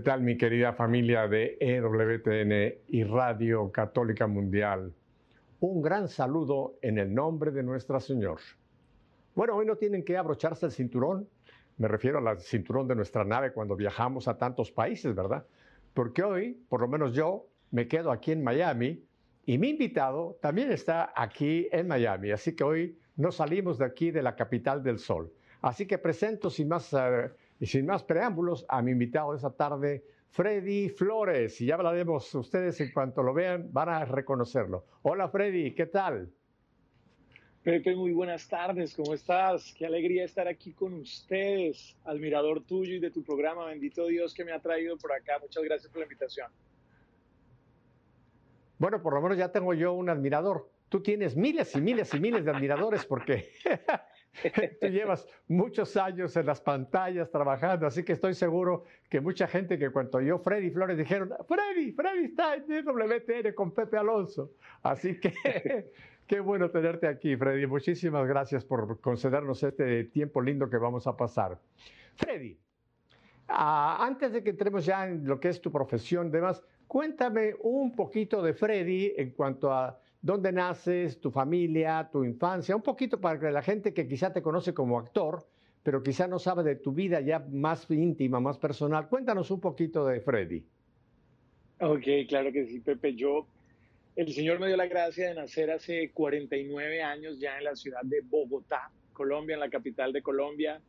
¿Qué tal mi querida familia de EWTN y Radio Católica Mundial? Un gran saludo en el nombre de Nuestra Señor. Bueno, hoy no tienen que abrocharse el cinturón, me refiero al cinturón de nuestra nave cuando viajamos a tantos países, ¿verdad? Porque hoy, por lo menos yo, me quedo aquí en Miami y mi invitado también está aquí en Miami, así que hoy no salimos de aquí de la capital del sol. Así que presento sin más, uh, sin más preámbulos a mi invitado de esta tarde, Freddy Flores. Y ya hablaremos, ustedes en cuanto lo vean van a reconocerlo. Hola Freddy, ¿qué tal? Pepe, muy buenas tardes, ¿cómo estás? Qué alegría estar aquí con ustedes, admirador tuyo y de tu programa. Bendito Dios que me ha traído por acá. Muchas gracias por la invitación. Bueno, por lo menos ya tengo yo un admirador. Tú tienes miles y miles y miles de admiradores porque Tú llevas muchos años en las pantallas trabajando, así que estoy seguro que mucha gente que cuando yo Freddy Flores dijeron, Freddy, Freddy está en WTN con Pepe Alonso. Así que qué bueno tenerte aquí, Freddy. Muchísimas gracias por concedernos este tiempo lindo que vamos a pasar. Freddy, uh, antes de que entremos ya en lo que es tu profesión, demás, cuéntame un poquito de Freddy en cuanto a dónde naces, tu familia, tu infancia, un poquito para que la gente que quizá te conoce como actor, pero quizá no sabe de tu vida ya más íntima, más personal. Cuéntanos un poquito de Freddy. Ok, claro que sí, Pepe. Yo, el Señor me dio la gracia de nacer hace 49 años ya en la ciudad de Bogotá, Colombia, en la capital de Colombia.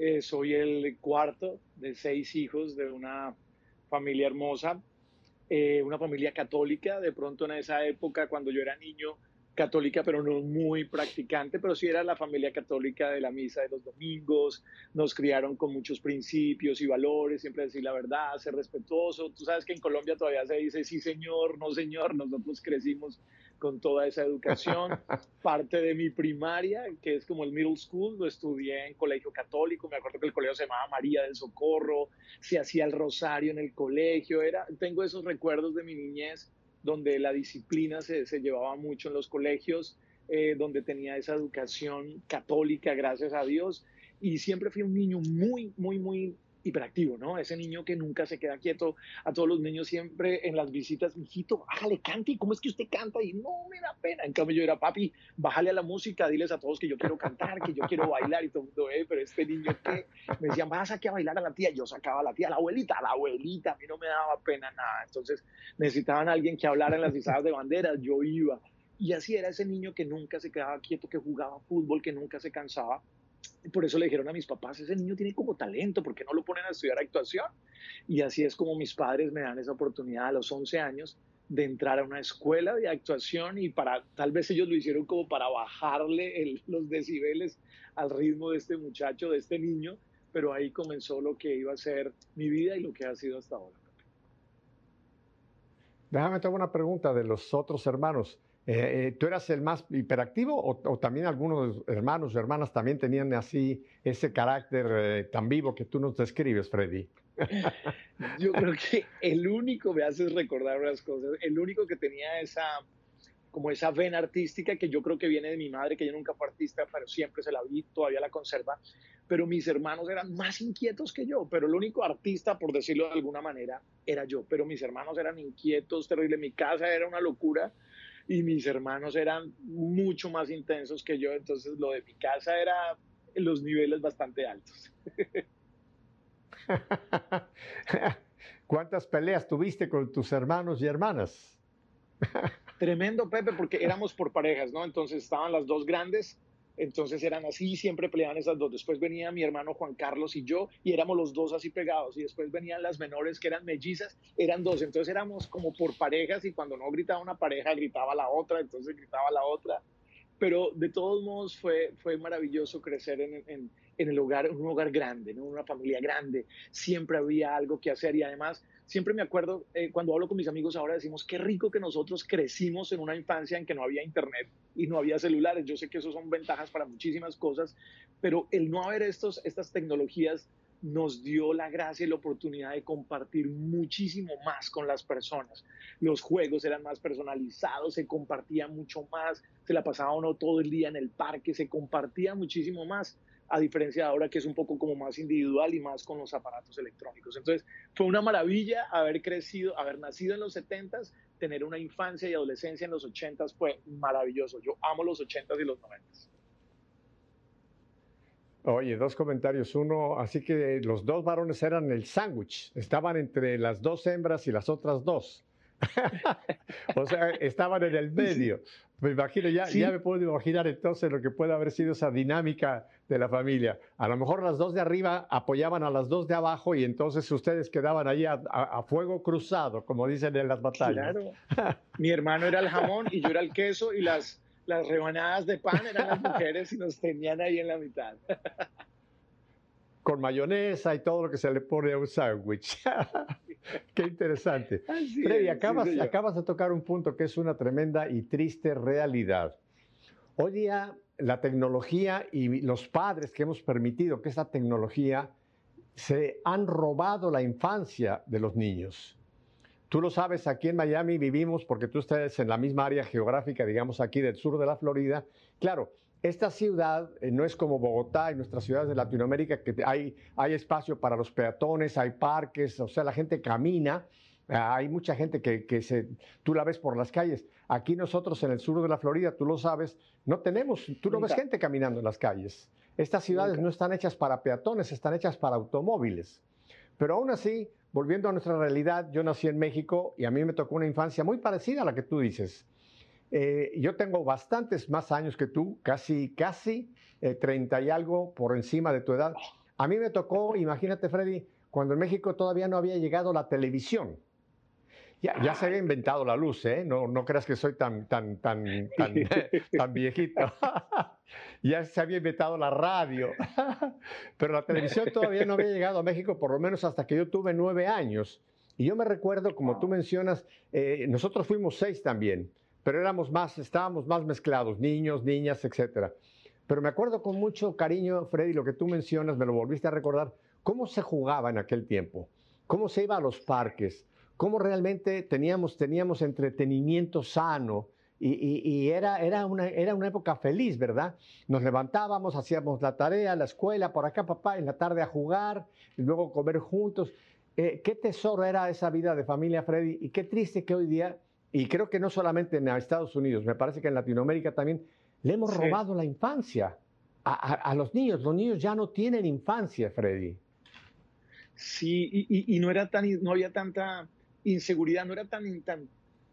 Eh, soy el cuarto de seis hijos de una familia hermosa. Eh, una familia católica, de pronto en esa época cuando yo era niño, católica, pero no muy practicante, pero sí era la familia católica de la misa de los domingos, nos criaron con muchos principios y valores, siempre decir la verdad, ser respetuoso. Tú sabes que en Colombia todavía se dice sí señor, no señor, nosotros crecimos con toda esa educación. Parte de mi primaria, que es como el middle school, lo estudié en colegio católico, me acuerdo que el colegio se llamaba María del Socorro, se hacía el rosario en el colegio, era, tengo esos recuerdos de mi niñez donde la disciplina se, se llevaba mucho en los colegios, eh, donde tenía esa educación católica, gracias a Dios, y siempre fui un niño muy, muy, muy hiperactivo, ¿no? Ese niño que nunca se queda quieto. A todos los niños siempre en las visitas, mijito, bájale, cante. ¿Y cómo es que usted canta? Y no me da pena. En cambio, yo era, papi, bájale a la música, diles a todos que yo quiero cantar, que yo quiero bailar. Y todo el mundo, eh, pero este niño que me decían, vas aquí a bailar a la tía. Yo sacaba a la tía, a la abuelita, a la abuelita. A mí no me daba pena nada. Entonces necesitaban a alguien que hablara en las izadas de banderas. Yo iba. Y así era ese niño que nunca se quedaba quieto, que jugaba fútbol, que nunca se cansaba por eso le dijeron a mis papás, ese niño tiene como talento, ¿por qué no lo ponen a estudiar actuación? Y así es como mis padres me dan esa oportunidad a los 11 años de entrar a una escuela de actuación y para, tal vez ellos lo hicieron como para bajarle los decibeles al ritmo de este muchacho, de este niño, pero ahí comenzó lo que iba a ser mi vida y lo que ha sido hasta ahora. Déjame hacer una pregunta de los otros hermanos. Eh, eh, ¿Tú eras el más hiperactivo o, también algunos hermanos o hermanas también tenían así ese carácter eh, tan vivo que tú nos describes, Freddy? Yo creo que el único, me haces recordar unas cosas, el único que tenía esa, como esa vena artística que yo creo que viene de mi madre, que yo nunca fue artista, pero siempre se la vi, todavía la conserva, pero mis hermanos eran más inquietos que yo, pero el único artista, por decirlo de alguna manera, era yo, pero mis hermanos eran inquietos, terrible, mi casa era una locura, y mis hermanos eran mucho más intensos que yo, entonces lo de mi casa era en los niveles bastante altos. ¿Cuántas peleas tuviste con tus hermanos y hermanas? Tremendo, Pepe, porque éramos por parejas, ¿no? Entonces estaban las dos grandes entonces eran así, siempre peleaban esas dos. Después venía mi hermano Juan Carlos y yo, y éramos los dos así pegados. Y después venían las menores que eran mellizas, eran dos. Entonces éramos como por parejas y cuando no gritaba una pareja, gritaba la otra, entonces gritaba la otra. Pero de todos modos fue, fue maravilloso crecer en, en, el hogar, un hogar grande, en una familia grande. Siempre había algo que hacer y además siempre me acuerdo, eh, cuando hablo con mis amigos ahora, decimos, qué rico que nosotros crecimos en una infancia en que no había internet y no había celulares. Yo sé que eso son ventajas para muchísimas cosas, pero el no haber estos, estas tecnologías nos dio la gracia y la oportunidad de compartir muchísimo más con las personas. Los juegos eran más personalizados, se compartía mucho más, se la pasaba uno todo el día en el parque, se compartía muchísimo más a diferencia de ahora que es un poco como más individual y más con los aparatos electrónicos. Entonces, fue una maravilla haber crecido, haber nacido en los 70s, tener una infancia y adolescencia en los 80s fue maravilloso. Yo amo los 80s y los 90s. Oye, dos comentarios. Uno, así que los dos varones eran el sándwich, estaban entre las dos hembras y las otras dos. o sea, estaban en el medio. Me imagino, ya, ya me puedo imaginar entonces lo que puede haber sido esa dinámica de la familia. A lo mejor las dos de arriba apoyaban a las dos de abajo y entonces ustedes quedaban ahí a, fuego cruzado, como dicen en las batallas. Claro. Mi hermano era el jamón y yo era el queso y las, las rebanadas de pan eran las mujeres y nos tenían ahí en la mitad. Con mayonesa y todo lo que se le pone a un sándwich. Qué interesante. Freddy, acabas, acabas de tocar un punto que es una tremenda y triste realidad. Hoy día la tecnología y los padres que hemos permitido que esa tecnología se han robado la infancia de los niños. Tú lo sabes, aquí en Miami vivimos porque tú estás en la misma área geográfica, digamos aquí del sur de la Florida. Claro, esta ciudad eh, no es como Bogotá y nuestras ciudades de Latinoamérica, que hay, hay espacio para los peatones, hay parques, o sea, la gente camina, ah, hay mucha gente que, que se, tú la ves por las calles. Aquí nosotros en el sur de la Florida, tú lo sabes, no tenemos, tú no ves gente caminando en las calles. Estas ciudades no están hechas para peatones, están hechas para automóviles. Pero aún así, volviendo a nuestra realidad, yo nací en México y a mí me tocó una infancia muy parecida a la que tú dices. Eh, yo tengo bastantes más años que tú, casi, casi 30 eh, y algo por encima de tu edad. A mí me tocó, imagínate Freddy, cuando en México todavía no había llegado la televisión. Ya, ya, se había inventado la luz, ¿eh? No, no creas que soy tan, tan, tan, tan, tan viejito. ya se había inventado la radio. Pero la televisión todavía no había llegado a México, por lo menos hasta que yo tuve nueve años. Y yo me recuerdo, como tú mencionas, eh, nosotros fuimos seis también pero éramos más, estábamos más mezclados, niños, niñas, etc. Pero me acuerdo con mucho cariño, Freddy, lo que tú mencionas, me lo volviste a recordar, cómo se jugaba en aquel tiempo, cómo se iba a los parques, cómo realmente teníamos, teníamos entretenimiento sano, y, era, era, una, era una época feliz, ¿verdad? Nos levantábamos, hacíamos la tarea, la escuela, por acá, papá, en la tarde a jugar, y luego comer juntos. Eh, qué tesoro era esa vida de familia, Freddy, y qué triste que hoy día y creo que no solamente en Estados Unidos, me parece que en Latinoamérica también le hemos robado la infancia a, los niños. Los niños ya no tienen infancia, Freddy. Sí, y, no, era tan, no había tanta inseguridad, no era tan, tan,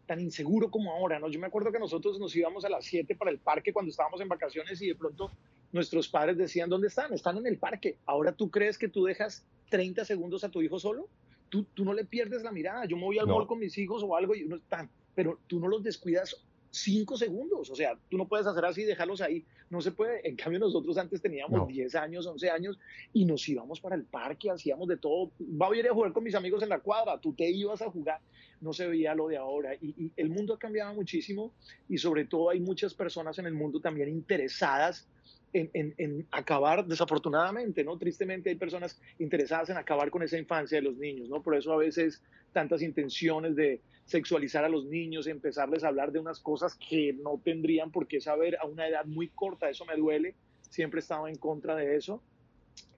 tan inseguro como ahora, ¿no? Yo me acuerdo que nosotros nos íbamos a las 7 para el parque cuando estábamos en vacaciones y de pronto nuestros padres decían, ¿dónde están? Están en el parque. Ahora tú crees que tú dejas 30 segundos a tu hijo solo? Tú, tú no le pierdes la mirada. Yo me voy al mall con mis hijos o algo y uno está pero tú no los descuidas cinco segundos, o sea, tú no puedes hacer así y dejarlos ahí, no se puede. En cambio, nosotros antes teníamos 10 años, 11 años y nos íbamos para el parque, hacíamos de todo. Va a ir a jugar con mis amigos en la cuadra, tú te ibas a jugar, no se veía lo de ahora. Y, y el mundo ha cambiado muchísimo y sobre todo hay muchas personas en el mundo también interesadas en, acabar, desafortunadamente, ¿no? Tristemente hay personas interesadas en acabar con esa infancia de los niños, ¿no? Por eso a veces tantas intenciones de sexualizar a los niños, empezarles a hablar de unas cosas que no tendrían por qué saber a una edad muy corta, eso me duele, siempre he estado en contra de eso.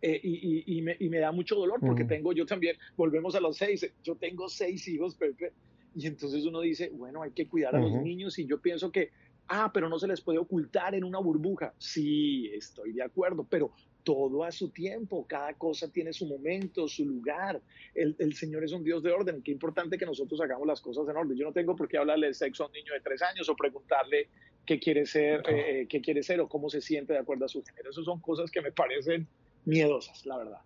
Eh, y, me, da mucho dolor porque tengo yo también, volvemos a los seis, yo tengo seis hijos, Pepe, y entonces uno dice, bueno, hay que cuidar a los niños y yo pienso que Ah, pero no se les puede ocultar en una burbuja. Sí, estoy de acuerdo, pero todo a su tiempo, cada cosa tiene su momento, su lugar. El, Señor es un Dios de orden. Qué importante que nosotros hagamos las cosas en orden. Yo no tengo por qué hablarle de sexo a un niño de tres años o preguntarle qué quiere ser, eh, eh, qué quiere ser o cómo se siente de acuerdo a su género. Esas son cosas que me parecen miedosas, la verdad.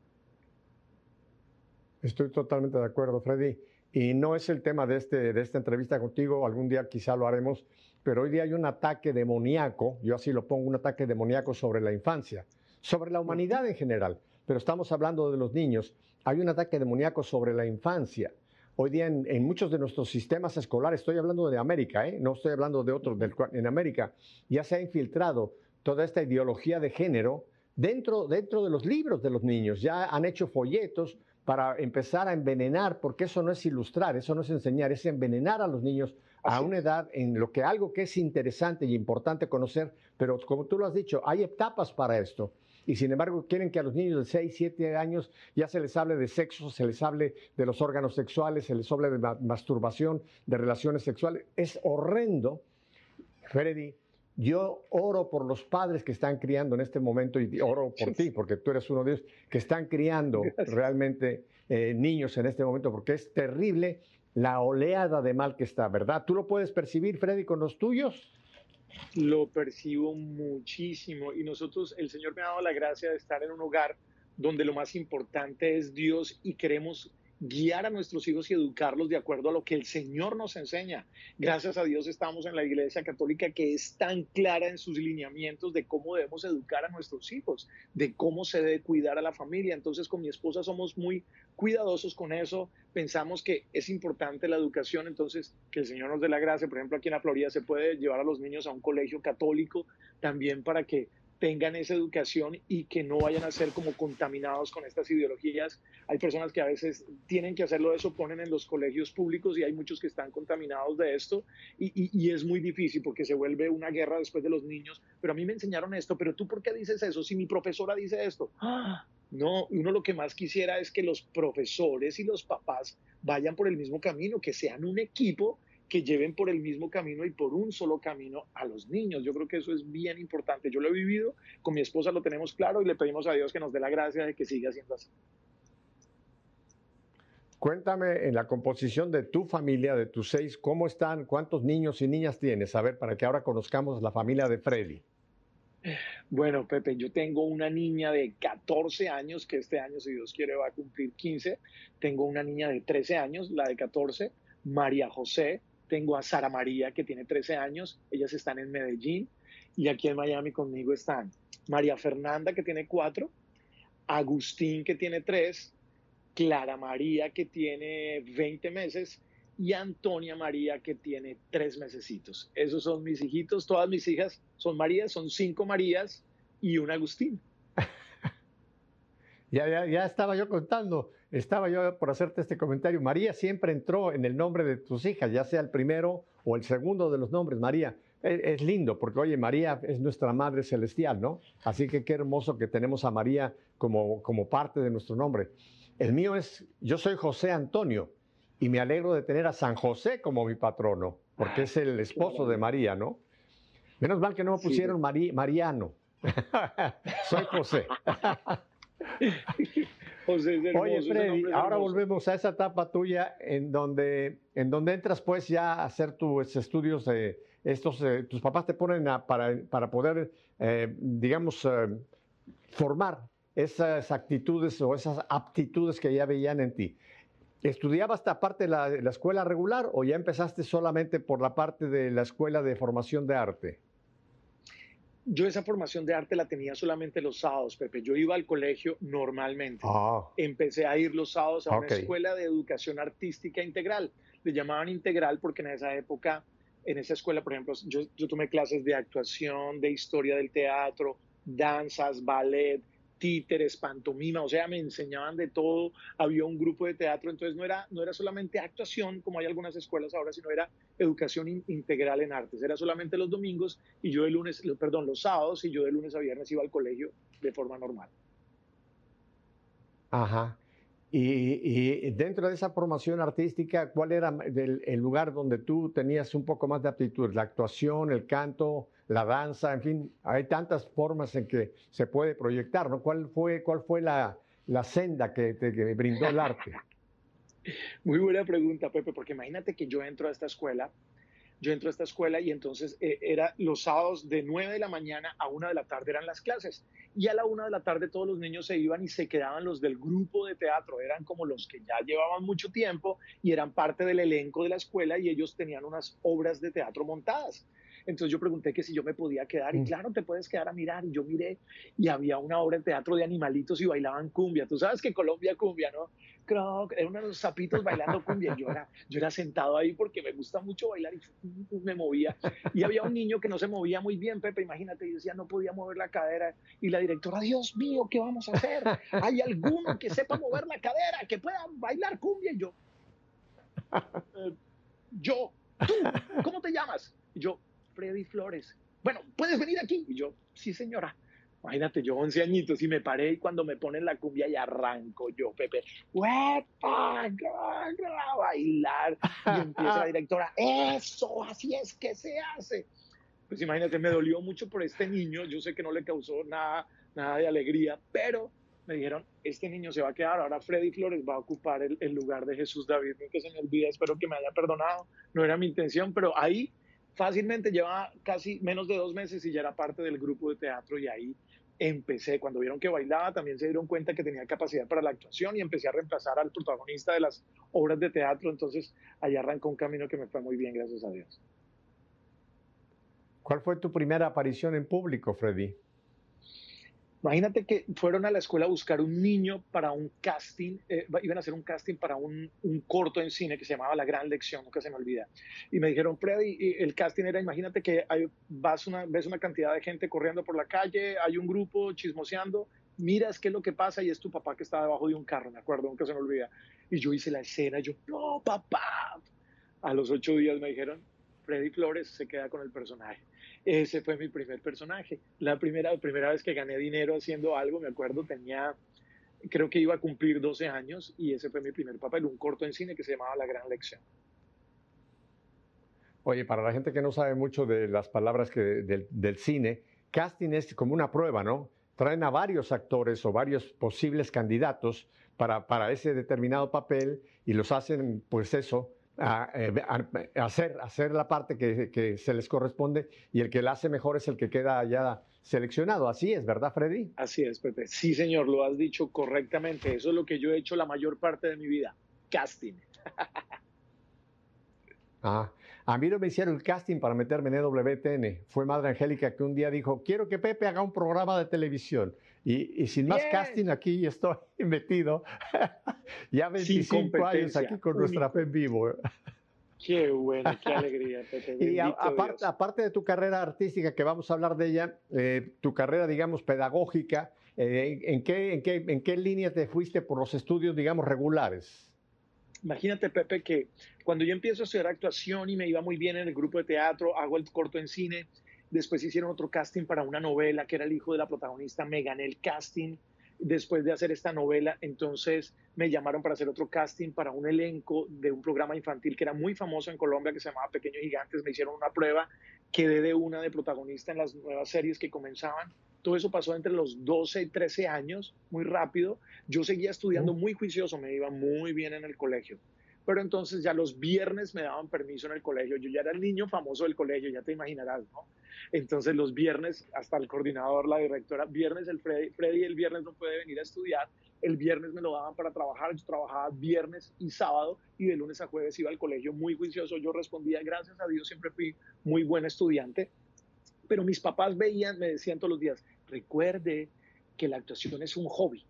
Estoy totalmente de acuerdo, Freddy. Y no es el tema de, este, de esta entrevista contigo, algún día quizá lo haremos, pero hoy día hay un ataque demoníaco, yo así lo pongo, un ataque demoníaco sobre la infancia, sobre la humanidad en general, pero estamos hablando de los niños. Hay un ataque demoníaco sobre la infancia. Hoy día en, muchos de nuestros sistemas escolares, estoy hablando de América, ¿eh? no estoy hablando de otros, en América, ya se ha infiltrado toda esta ideología de género dentro, dentro de los libros de los niños. Ya han hecho folletos para empezar a envenenar, porque eso no es ilustrar, eso no es enseñar, es envenenar a los niños a una edad en lo que algo que es interesante y importante conocer, pero como tú lo has dicho, hay etapas para esto. y sin embargo quieren que a los niños de 6, 7 años ya se les hable de sexo, se les hable de los órganos sexuales, se les hable de masturbación, de relaciones sexuales. Es horrendo, Freddy. Yo oro por los padres que están criando en este momento y oro por ti, porque tú eres uno de ellos, que están criando realmente eh, niños en este momento, porque es terrible la oleada de mal que está, ¿verdad? ¿Tú lo puedes percibir, Freddy, con los tuyos? Lo percibo muchísimo y nosotros, el Señor me ha dado la gracia de estar en un hogar donde lo más importante es Dios y queremos guiar a nuestros hijos y educarlos de acuerdo a lo que el Señor nos enseña. Gracias a Dios estamos en la Iglesia Católica que es tan clara en sus lineamientos de cómo debemos educar a nuestros hijos, de cómo se debe cuidar a la familia. Entonces con mi esposa somos muy cuidadosos con eso, pensamos que es importante la educación, entonces que el Señor nos dé la gracia. Por ejemplo, aquí en la Florida se puede llevar a los niños a un colegio católico también para que tengan esa educación y que no vayan a ser como contaminados con estas ideologías. Hay personas que a veces tienen que hacerlo eso, ponen en los colegios públicos y hay muchos que están contaminados de esto y, y, es muy difícil porque se vuelve una guerra después de los niños. Pero a mí me enseñaron esto, pero tú por qué dices eso si mi profesora dice esto? ¡Ah! No, uno lo que más quisiera es que los profesores y los papás vayan por el mismo camino, que sean un equipo que lleven por el mismo camino y por un solo camino a los niños. Yo creo que eso es bien importante. Yo lo he vivido, con mi esposa lo tenemos claro y le pedimos a Dios que nos dé la gracia de que siga siendo así. Cuéntame en la composición de tu familia, de tus seis, ¿cómo están? ¿Cuántos niños y niñas tienes? A ver, para que ahora conozcamos la familia de Freddy. Bueno, Pepe, yo tengo una niña de 14 años, que este año, si Dios quiere, va a cumplir 15. Tengo una niña de 13 años, la de 14, María José, tengo a Sara María, que tiene 13 años, ellas están en Medellín, y aquí en Miami conmigo están María Fernanda, que tiene 4, Agustín, que tiene 3, Clara María, que tiene 20 meses, y Antonia María, que tiene 3 mesecitos. Esos son mis hijitos, todas mis hijas son Marías, son cinco Marías y un Agustín. ya, ya, ya estaba yo contando estaba yo por hacerte este comentario. María siempre entró en el nombre de tus hijas, ya sea el primero o el segundo de los nombres, María. Es, lindo porque, oye, María es nuestra Madre Celestial, ¿no? Así que qué hermoso que tenemos a María como, como parte de nuestro nombre. El mío es, yo soy José Antonio y me alegro de tener a San José como mi patrono, porque es el esposo de María, ¿no? Menos mal que no me pusieron Mariano. soy José. Oye, Freddy, ahora volvemos a esa etapa tuya en donde, en donde entras pues ya a hacer tus estudios estos, eh, tus papás te ponen para, para, poder, eh, digamos, eh, formar esas actitudes o esas aptitudes que ya veían en ti. ¿Estudiabas esta parte de la, la escuela regular o ya empezaste solamente por la parte de la escuela de formación de arte? Yo esa formación de arte la tenía solamente los sábados, Pepe. Yo iba al colegio normalmente. Ah. Empecé a ir los sábados a una escuela de educación artística integral. Le llamaban integral porque en esa época, en esa escuela, por ejemplo, yo, yo tomé clases de actuación, de historia del teatro, danzas, ballet, títeres, pantomima, o sea, me enseñaban de todo, había un grupo de teatro, entonces no era, no era solamente actuación como hay algunas escuelas ahora, sino era educación integral en artes, era solamente los domingos y yo de lunes, perdón, los sábados y yo de lunes a viernes iba al colegio de forma normal. Ajá. Y, dentro de esa formación artística, ¿cuál era el, lugar donde tú tenías un poco más de aptitud? ¿La actuación, el canto, la danza? En fin, hay tantas formas en que se puede proyectar, ¿no? ¿Cuál fue, cuál fue la, senda que te brindó el arte? Muy buena pregunta, Pepe, porque imagínate que yo entro a esta escuela yo entro a esta escuela y entonces eh, era los sábados de 9 de la mañana a 1 de la tarde eran las clases. Y a la 1 de la tarde todos los niños se iban y se quedaban los del grupo de teatro. Eran como los que ya llevaban mucho tiempo y eran parte del elenco de la escuela y ellos tenían unas obras de teatro montadas. Entonces yo pregunté que si yo me podía quedar y mm. claro, te puedes quedar a mirar. Y yo miré y había una obra de teatro de animalitos y bailaban cumbia. Tú sabes que Colombia cumbia, ¿no? Croc, era uno de los sapitos bailando cumbia. Yo era, yo era sentado ahí porque me gusta mucho bailar y me movía. Y había un niño que no se movía muy bien, Pepe, imagínate, yo decía, no podía mover la cadera. Y la directora, Dios mío, ¿qué vamos a hacer? ¿Hay alguno que sepa mover la cadera, que pueda bailar cumbia? Y yo, eh, yo, tú, ¿cómo te llamas? Y yo, Freddy Flores. Bueno, ¿puedes venir aquí? Y yo, sí, señora. Imagínate, yo 11 añitos y me paré y cuando me ponen la cumbia y arranco yo, Pepe, ¡Huepa! A bailar. Y empieza la directora, ¡eso! Así es que se hace. Pues imagínate, me dolió mucho por este niño. Yo sé que no le causó nada, nada de alegría, pero me dijeron, este niño se va a quedar, ahora Freddy Flores va a ocupar el, el lugar de Jesús David, que se me olvida, espero que me haya perdonado, no era mi intención, pero ahí fácilmente lleva casi menos de dos meses y ya era parte del grupo de teatro y ahí empecé, cuando vieron que bailaba, también se dieron cuenta que tenía capacidad para la actuación y empecé a reemplazar al protagonista de las obras de teatro, entonces ahí arrancó un camino que me fue muy bien, gracias a Dios. ¿Cuál fue tu primera aparición en público, Freddy? Imagínate que fueron a la escuela a buscar un niño para un casting, eh, iban a hacer un casting para un, un, corto en cine que se llamaba La Gran Lección, nunca se me olvida. Y me dijeron, Freddy, el casting era, imagínate que vas una, ves una cantidad de gente corriendo por la calle, hay un grupo chismoseando, miras qué es lo que pasa y es tu papá que está debajo de un carro, me acuerdo, nunca se me olvida. Y yo hice la escena, yo, no, papá. A los ocho días me dijeron, Freddy Flores se queda con el personaje. Ese fue mi primer personaje. La primera, primera vez que gané dinero haciendo algo, me acuerdo, tenía, creo que iba a cumplir 12 años y ese fue mi primer papel, un corto en cine que se llamaba La Gran Lección. Oye, para la gente que no sabe mucho de las palabras que, del, cine, casting es como una prueba, ¿no? Traen a varios actores o varios posibles candidatos para, para ese determinado papel y los hacen, pues eso, a, eh, a, hacer, hacer la parte que, que, se les corresponde y el que la hace mejor es el que queda ya seleccionado. Así es, ¿verdad, Freddy? Así es, Pepe. Sí, señor, lo has dicho correctamente. Eso es lo que yo he hecho la mayor parte de mi vida, casting. ah, a mí no me hicieron el casting para meterme en EWTN. Fue Madre Angélica que un día dijo, quiero que Pepe haga un programa de televisión. Y, y sin más Bien. casting aquí estoy metido. ya 25 años aquí con nuestra fe en vivo. Qué bueno, qué alegría, Pepe. y a, aparte, aparte, de tu carrera artística, que vamos a hablar de ella, eh, tu carrera, digamos, pedagógica, eh, ¿en, qué, en, qué, ¿en qué línea te fuiste por los estudios, digamos, regulares? Imagínate, Pepe, que cuando yo empiezo a estudiar actuación y me iba muy bien en el grupo de teatro, hago el corto en cine, después hicieron otro casting para una novela que era el hijo de la protagonista, me gané el casting después de hacer esta novela, entonces me llamaron para hacer otro casting para un elenco de un programa infantil que era muy famoso en Colombia que se llamaba Pequeños Gigantes, me hicieron una prueba, quedé de una de protagonista en las nuevas series que comenzaban, todo eso pasó entre los 12 y 13 años, muy rápido, yo seguía estudiando muy juicioso, me iba muy bien en el colegio, pero entonces ya los viernes me daban permiso en el colegio, yo ya era el niño famoso del colegio, ya te imaginarás, ¿no? Entonces los viernes, hasta el coordinador, la directora, viernes el Freddy, Freddy el viernes no puede venir a estudiar, el viernes me lo daban para trabajar, yo trabajaba viernes y sábado y de lunes a jueves iba al colegio muy juicioso, yo respondía, gracias a Dios siempre fui muy buen estudiante, pero mis papás veían, me decían todos los días, recuerde que la actuación es un hobby,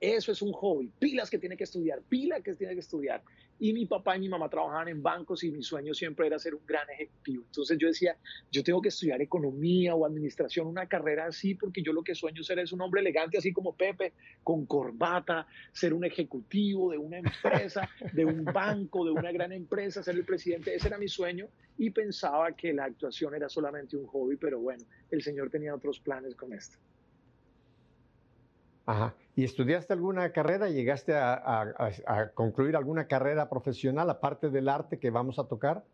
eso es un hobby, pilas que tiene que estudiar, pila que tiene que estudiar. Y mi papá y mi mamá trabajaban en bancos y mi sueño siempre era ser un gran ejecutivo. Entonces yo decía, yo tengo que estudiar economía o administración, una carrera así, porque yo lo que sueño ser es un hombre elegante, así como Pepe, con corbata, ser un ejecutivo de una empresa, de un banco, de una gran empresa, ser el presidente. Ese era mi sueño y pensaba que la actuación era solamente un hobby, pero bueno, el Señor tenía otros planes con esto. Ajá. ¿Y estudiaste alguna carrera? ¿Llegaste a, a, a, concluir alguna carrera profesional aparte del arte que vamos a tocar?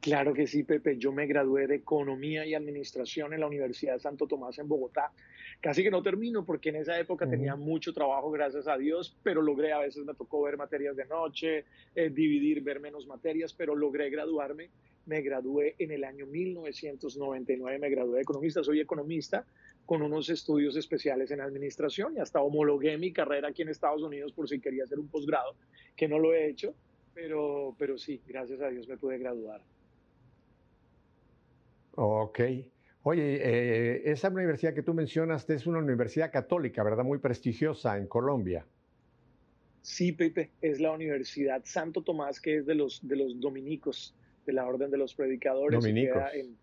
Claro que sí, Pepe. Yo me gradué de Economía y Administración en la Universidad de Santo Tomás en Bogotá. Casi que no termino porque en esa época uh -huh. tenía mucho trabajo, gracias a Dios, pero logré, a veces me tocó ver materias de noche, eh, dividir, ver menos materias, pero logré graduarme. Me gradué en el año 1999, me gradué de economista, soy economista con unos estudios especiales en administración y hasta homologué mi carrera aquí en Estados Unidos por si quería hacer un posgrado, que no lo he hecho, pero, pero sí, gracias a Dios me pude graduar. Ok. Oye, eh, esa universidad que tú mencionas es una universidad católica, ¿verdad? Muy prestigiosa en Colombia. Sí, Pepe, es la Universidad Santo Tomás, que es de los, de los dominicos, de la Orden de los Predicadores. Dominicos. En,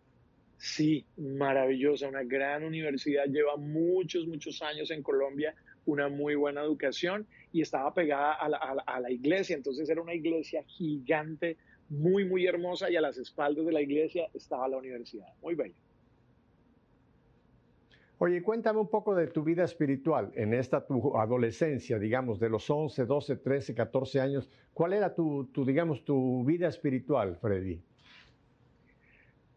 sí, maravillosa, una gran universidad, lleva muchos, muchos años en Colombia, una muy buena educación y estaba pegada a la, a la, a la iglesia, entonces era una iglesia gigante, muy, muy hermosa y a las espaldas de la iglesia estaba la universidad, muy bella. Oye, cuéntame un poco de tu vida espiritual en esta tu adolescencia, digamos, de los 11, 12, 13, 14 años. ¿Cuál era tu, digamos, tu vida espiritual, Freddy?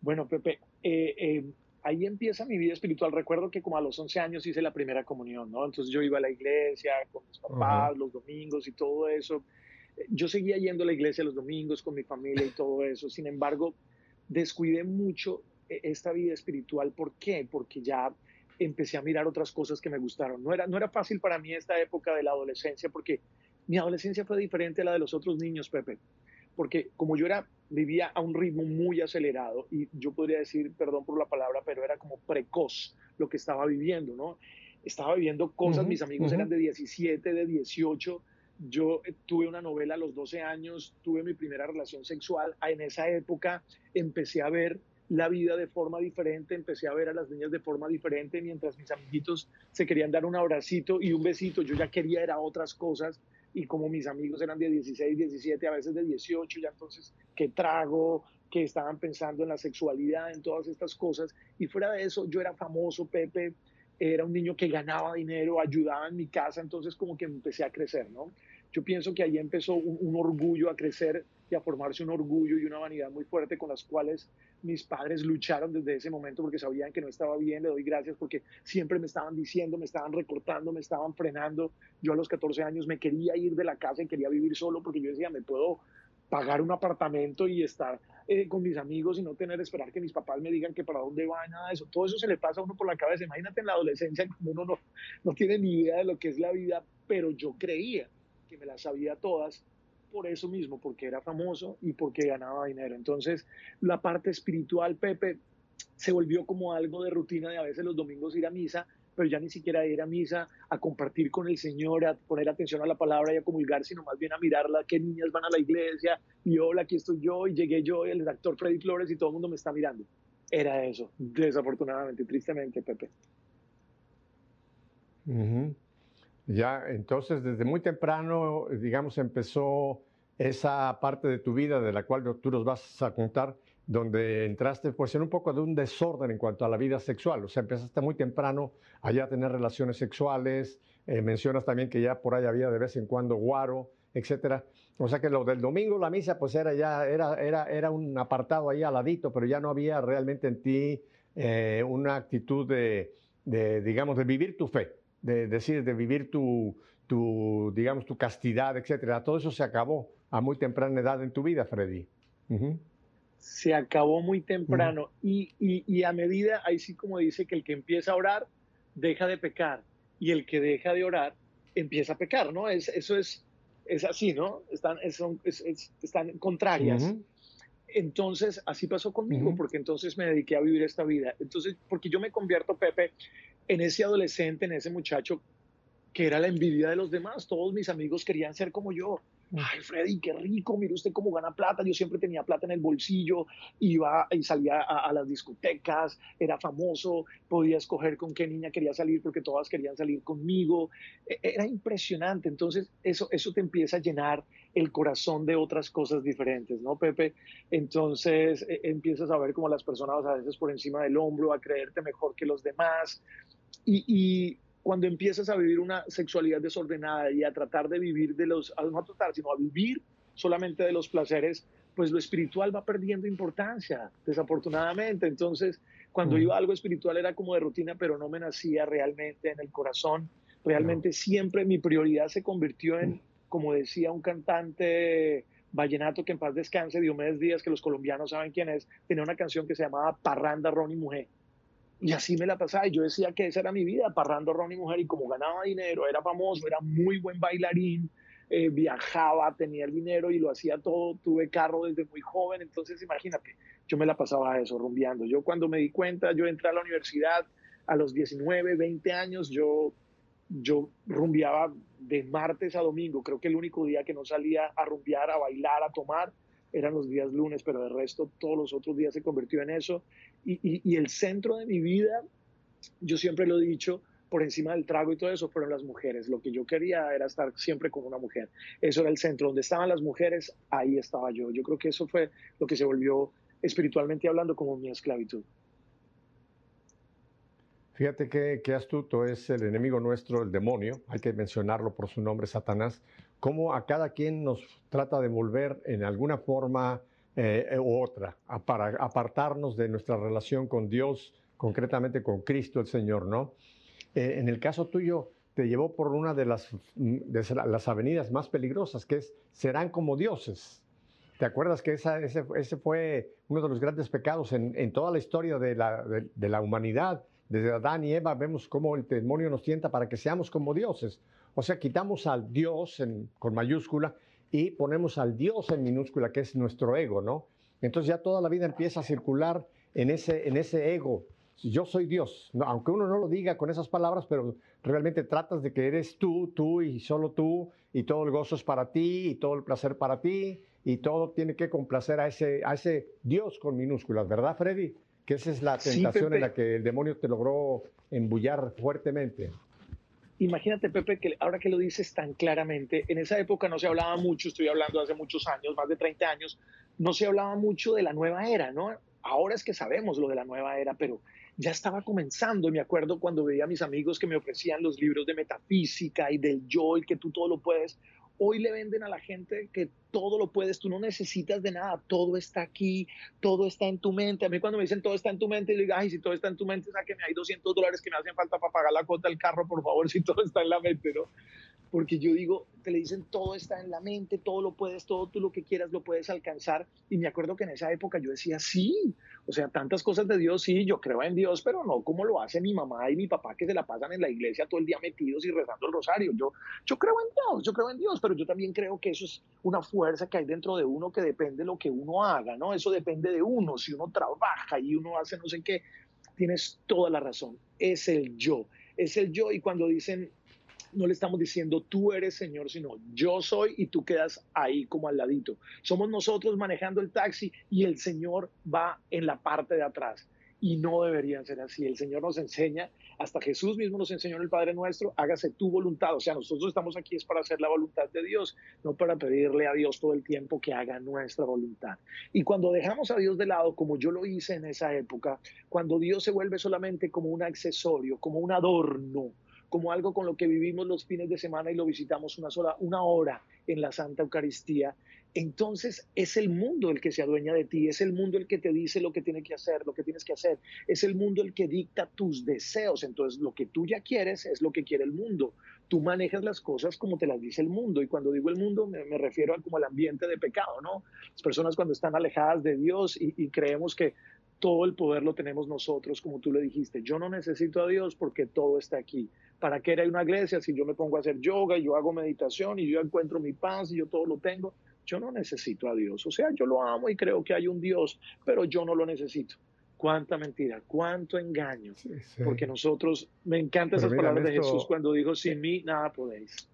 Bueno, Pepe, eh, eh, ahí empieza mi vida espiritual. Recuerdo que como a los 11 años hice la primera comunión, ¿no? Entonces yo iba a la iglesia con mis papás los domingos y todo eso. Yo seguía yendo a la iglesia los domingos con mi familia y todo eso. Sin embargo, descuidé mucho esta vida espiritual. ¿Por qué? Porque ya empecé a mirar otras cosas que me gustaron. No era, no era fácil para mí esta época de la adolescencia porque mi adolescencia fue diferente a la de los otros niños, Pepe. Porque como yo era, vivía a un ritmo muy acelerado y yo podría decir, perdón por la palabra, pero era como precoz lo que estaba viviendo, ¿no? Estaba viviendo cosas, mis amigos eran de 17, de 18, yo eh, tuve una novela a los 12 años, tuve mi primera relación sexual. En esa época empecé a ver la vida de forma diferente, empecé a ver a las niñas de forma diferente, mientras mis amiguitos se querían dar un abracito y un besito, yo ya quería era otras cosas y como mis amigos eran de 16, 17, a veces de 18, ya entonces, ¿qué trago? que estaban pensando en la sexualidad, en todas estas cosas. Y fuera de eso, yo era famoso, Pepe, era un niño que ganaba dinero, ayudaba en mi casa, entonces como que empecé a crecer, ¿no? Yo pienso que ahí empezó un, orgullo a crecer y a formarse un orgullo y una vanidad muy fuerte con las cuales mis padres lucharon desde ese momento porque sabían que no estaba bien. Le doy gracias porque siempre me estaban diciendo, me estaban recortando, me estaban frenando. Yo a los 14 años me quería ir de la casa y quería vivir solo porque yo decía, me puedo pagar un apartamento y estar eh, con mis amigos y no tener esperar que mis papás me digan que para dónde va, nada de eso. Todo eso se le pasa a uno por la cabeza. Imagínate en la adolescencia, como uno no, no tiene ni idea de lo que es la vida, pero yo creía que me las sabía todas por eso mismo, porque era famoso y porque ganaba dinero. Entonces, la parte espiritual, Pepe, se volvió como algo de rutina de a veces los domingos ir a misa, pero ya ni siquiera ir a misa, a compartir con el Señor, a poner atención a la palabra y a comulgar, sino más bien a mirarla, qué niñas van a la iglesia, y hola, aquí estoy yo, y llegué yo, el actor Freddy Flores, y todo el mundo me está mirando. Era eso, desafortunadamente, tristemente, Pepe. Ya, entonces desde muy temprano, digamos, empezó esa parte de tu vida de la cual tú nos vas a contar, donde entraste pues en un poco de un desorden en cuanto a la vida sexual. O sea, empezaste muy temprano allá a tener relaciones sexuales, eh, mencionas también que ya por ahí había de vez en cuando guaro, etcétera. O sea que lo del domingo, la misa, pues era ya, era, era, era un apartado ahí al ladito, pero ya no había realmente en ti eh, una actitud de, de, digamos, de vivir tu fe de decir, de vivir tu, tu, digamos, tu castidad, etcétera. Todo eso se acabó a muy temprana edad en tu vida, Freddy. Se acabó muy temprano y, y, a medida, ahí sí como dice que el que empieza a orar deja de pecar y el que deja de orar empieza a pecar, ¿no? Es, eso es, es así, ¿no? Están, son, están contrarias. Entonces, así pasó conmigo, porque entonces me dediqué a vivir esta vida. Entonces, porque yo me convierto, Pepe, en ese adolescente, en ese muchacho que era la envidia de los demás. Todos mis amigos querían ser como yo. Ay, Freddy, qué rico, mire usted cómo gana plata. Yo siempre tenía plata en el bolsillo, iba y salía a, las discotecas, era famoso, podía escoger con qué niña quería salir porque todas querían salir conmigo. E, era impresionante. Entonces, eso, eso te empieza a llenar el corazón de otras cosas diferentes, ¿no, Pepe? Entonces, e, empiezas a ver como las personas a veces por encima del hombro, a creerte mejor que los demás. Y, cuando empiezas a vivir una sexualidad desordenada y a tratar de vivir de los, no a tratar, sino a vivir solamente de los placeres, pues lo espiritual va perdiendo importancia, desafortunadamente. Entonces, cuando iba a algo espiritual era como de rutina, pero no me nacía realmente en el corazón. Realmente siempre mi prioridad se convirtió en, como decía un cantante vallenato que en paz descanse, Diomedes Díaz, que los colombianos saben quién es, tenía una canción que se llamaba Parranda, Ron y Mujer. Y así me la pasaba. Y yo decía que esa era mi vida, parrando Ron y mujer. Y como ganaba dinero, era famoso, era muy buen bailarín, eh, viajaba, tenía el dinero y lo hacía todo. Tuve carro desde muy joven. Entonces, imagínate, yo me la pasaba eso, rumbeando. Yo cuando me di cuenta, yo entré a la universidad a los 19, 20 años, yo, yo rumbeaba de martes a domingo. Creo que el único día que no salía a rumbear, a bailar, a tomar, eran los días lunes, pero de resto todos los otros días se convirtió en eso. Y, el centro de mi vida, yo siempre lo he dicho, por encima del trago y todo eso, fueron las mujeres. Lo que yo quería era estar siempre con una mujer. Eso era el centro. Donde estaban las mujeres, ahí estaba yo. Yo creo que eso fue lo que se volvió espiritualmente hablando como mi esclavitud. Fíjate qué, qué, astuto es el enemigo nuestro, el demonio, hay que mencionarlo por su nombre, Satanás, cómo a cada quien nos trata de volver en alguna forma eh, u otra, para apartarnos de nuestra relación con Dios, concretamente con Cristo el Señor, ¿no? Eh, en el caso tuyo, te llevó por una de las, de las avenidas más peligrosas, que es serán como dioses. ¿Te acuerdas que ese, ese, fue uno de los grandes pecados en, en toda la historia de la, de la humanidad? Desde Adán y Eva vemos cómo el demonio nos tienta para que seamos como dioses. O sea, quitamos al Dios en, con mayúscula y ponemos al Dios en minúscula, que es nuestro ego, ¿no? Entonces ya toda la vida empieza a circular en ese, en ese ego. Yo soy Dios, no, aunque uno no lo diga con esas palabras, pero realmente tratas de que eres tú, tú y solo tú, y todo el gozo es para ti, y todo el placer para ti, y todo tiene que complacer a ese, a ese Dios con minúsculas, ¿verdad, Freddy? que esa es la tentación sí, en la que el demonio te logró embullar fuertemente. Imagínate, Pepe, que ahora que lo dices tan claramente, en esa época no se hablaba mucho, estoy hablando hace muchos años, más de 30 años, no se hablaba mucho de la nueva era, ¿no? Ahora es que sabemos lo de la nueva era, pero ya estaba comenzando. Me acuerdo cuando veía a mis amigos que me ofrecían los libros de metafísica y del yo y que tú todo lo puedes. Hoy le venden a la gente que todo lo puedes, tú no necesitas de nada, todo está aquí, todo está en tu mente. A mí cuando me dicen todo está en tu mente, yo digo, ay, si todo está en tu mente, sáqueme hay 200 dólares que me hacen falta para pagar la cuota del carro, por favor, si todo está en la mente, ¿no? Porque yo digo, te le dicen todo está en la mente, todo lo puedes, todo tú lo que quieras lo puedes alcanzar. Y me acuerdo que en esa época yo decía, sí, o sea, tantas cosas de Dios, sí, yo creo en Dios, pero no como lo hace mi mamá y mi papá que se la pasan en la iglesia todo el día metidos y rezando el rosario. Yo, yo creo en Dios, yo creo en Dios, pero yo también creo que eso es una fuerza que hay dentro de uno que depende de lo que uno haga, ¿no? Eso depende de uno, si uno trabaja y uno hace no sé qué, tienes toda la razón, es el yo, es el yo y cuando dicen no le estamos diciendo tú eres Señor, sino yo soy y tú quedas ahí como al ladito. Somos nosotros manejando el taxi y el Señor va en la parte de atrás. Y no debería ser así. El Señor nos enseña, hasta Jesús mismo nos enseñó en el Padre Nuestro, hágase tu voluntad. O sea, nosotros estamos aquí es para hacer la voluntad de Dios, no para pedirle a Dios todo el tiempo que haga nuestra voluntad. Y cuando dejamos a Dios de lado, como yo lo hice en esa época, cuando Dios se vuelve solamente como un accesorio, como un adorno, como algo con lo que vivimos los fines de semana y lo visitamos una sola, una hora en la Santa Eucaristía, entonces es el mundo el que se adueña de ti, es el mundo el que te dice lo que tiene que hacer, lo que tienes que hacer, es el mundo el que dicta tus deseos, entonces lo que tú ya quieres es lo que quiere el mundo. Tú manejas las cosas como te las dice el mundo y cuando digo el mundo me, me refiero a como el ambiente de pecado, ¿no? Las personas cuando están alejadas de Dios y creemos que todo el poder lo tenemos nosotros, como tú le dijiste. Yo no necesito a Dios porque todo está aquí. ¿Para qué era una iglesia si yo me pongo a hacer yoga y yo hago meditación y yo encuentro mi paz y yo todo lo tengo? Yo no necesito a Dios. O sea, yo lo amo y creo que hay un Dios, pero yo no lo necesito. Cuánta mentira, cuánto engaño. Sí, sí. Porque nosotros, me encantan esas palabras esto, de Jesús cuando dijo, sin mí nada podéis.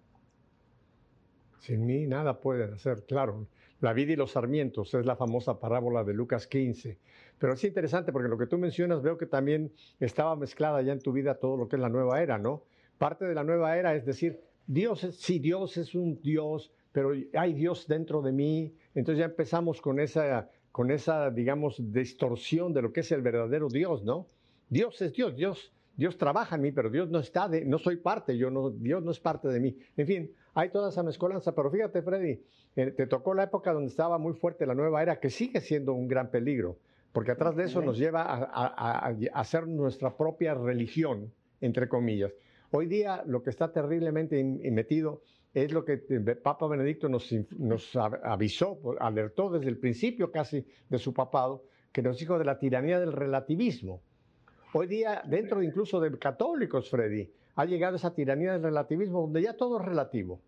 Sin mí nada pueden hacer, claro. La vida y los sarmientos es la famosa parábola de Lucas 15. Pero es interesante porque lo que tú mencionas veo que también estaba mezclada ya en tu vida todo lo que es la nueva era, ¿no? Parte de la nueva era es decir, Dios es, sí, Dios es un Dios, pero hay Dios dentro de mí. Entonces ya empezamos con esa, con esa, digamos, distorsión de lo que es el verdadero Dios, ¿no? Dios es Dios, Dios, Dios trabaja en mí, pero Dios no está, de, no soy parte, yo no, Dios no es parte de mí. En fin, hay toda esa mezcolanza, pero fíjate, Freddy, te tocó la época donde estaba muy fuerte la nueva era, que sigue siendo un gran peligro, porque atrás de eso nos lleva a, a, hacer nuestra propia religión, entre comillas. Hoy día lo que está terriblemente metido es lo que Papa Benedicto nos, nos avisó, alertó desde el principio casi de su papado, que nos dijo de la tiranía del relativismo. Hoy día, dentro incluso de católicos, Freddy, ha llegado esa tiranía del relativismo donde ya todo es relativo.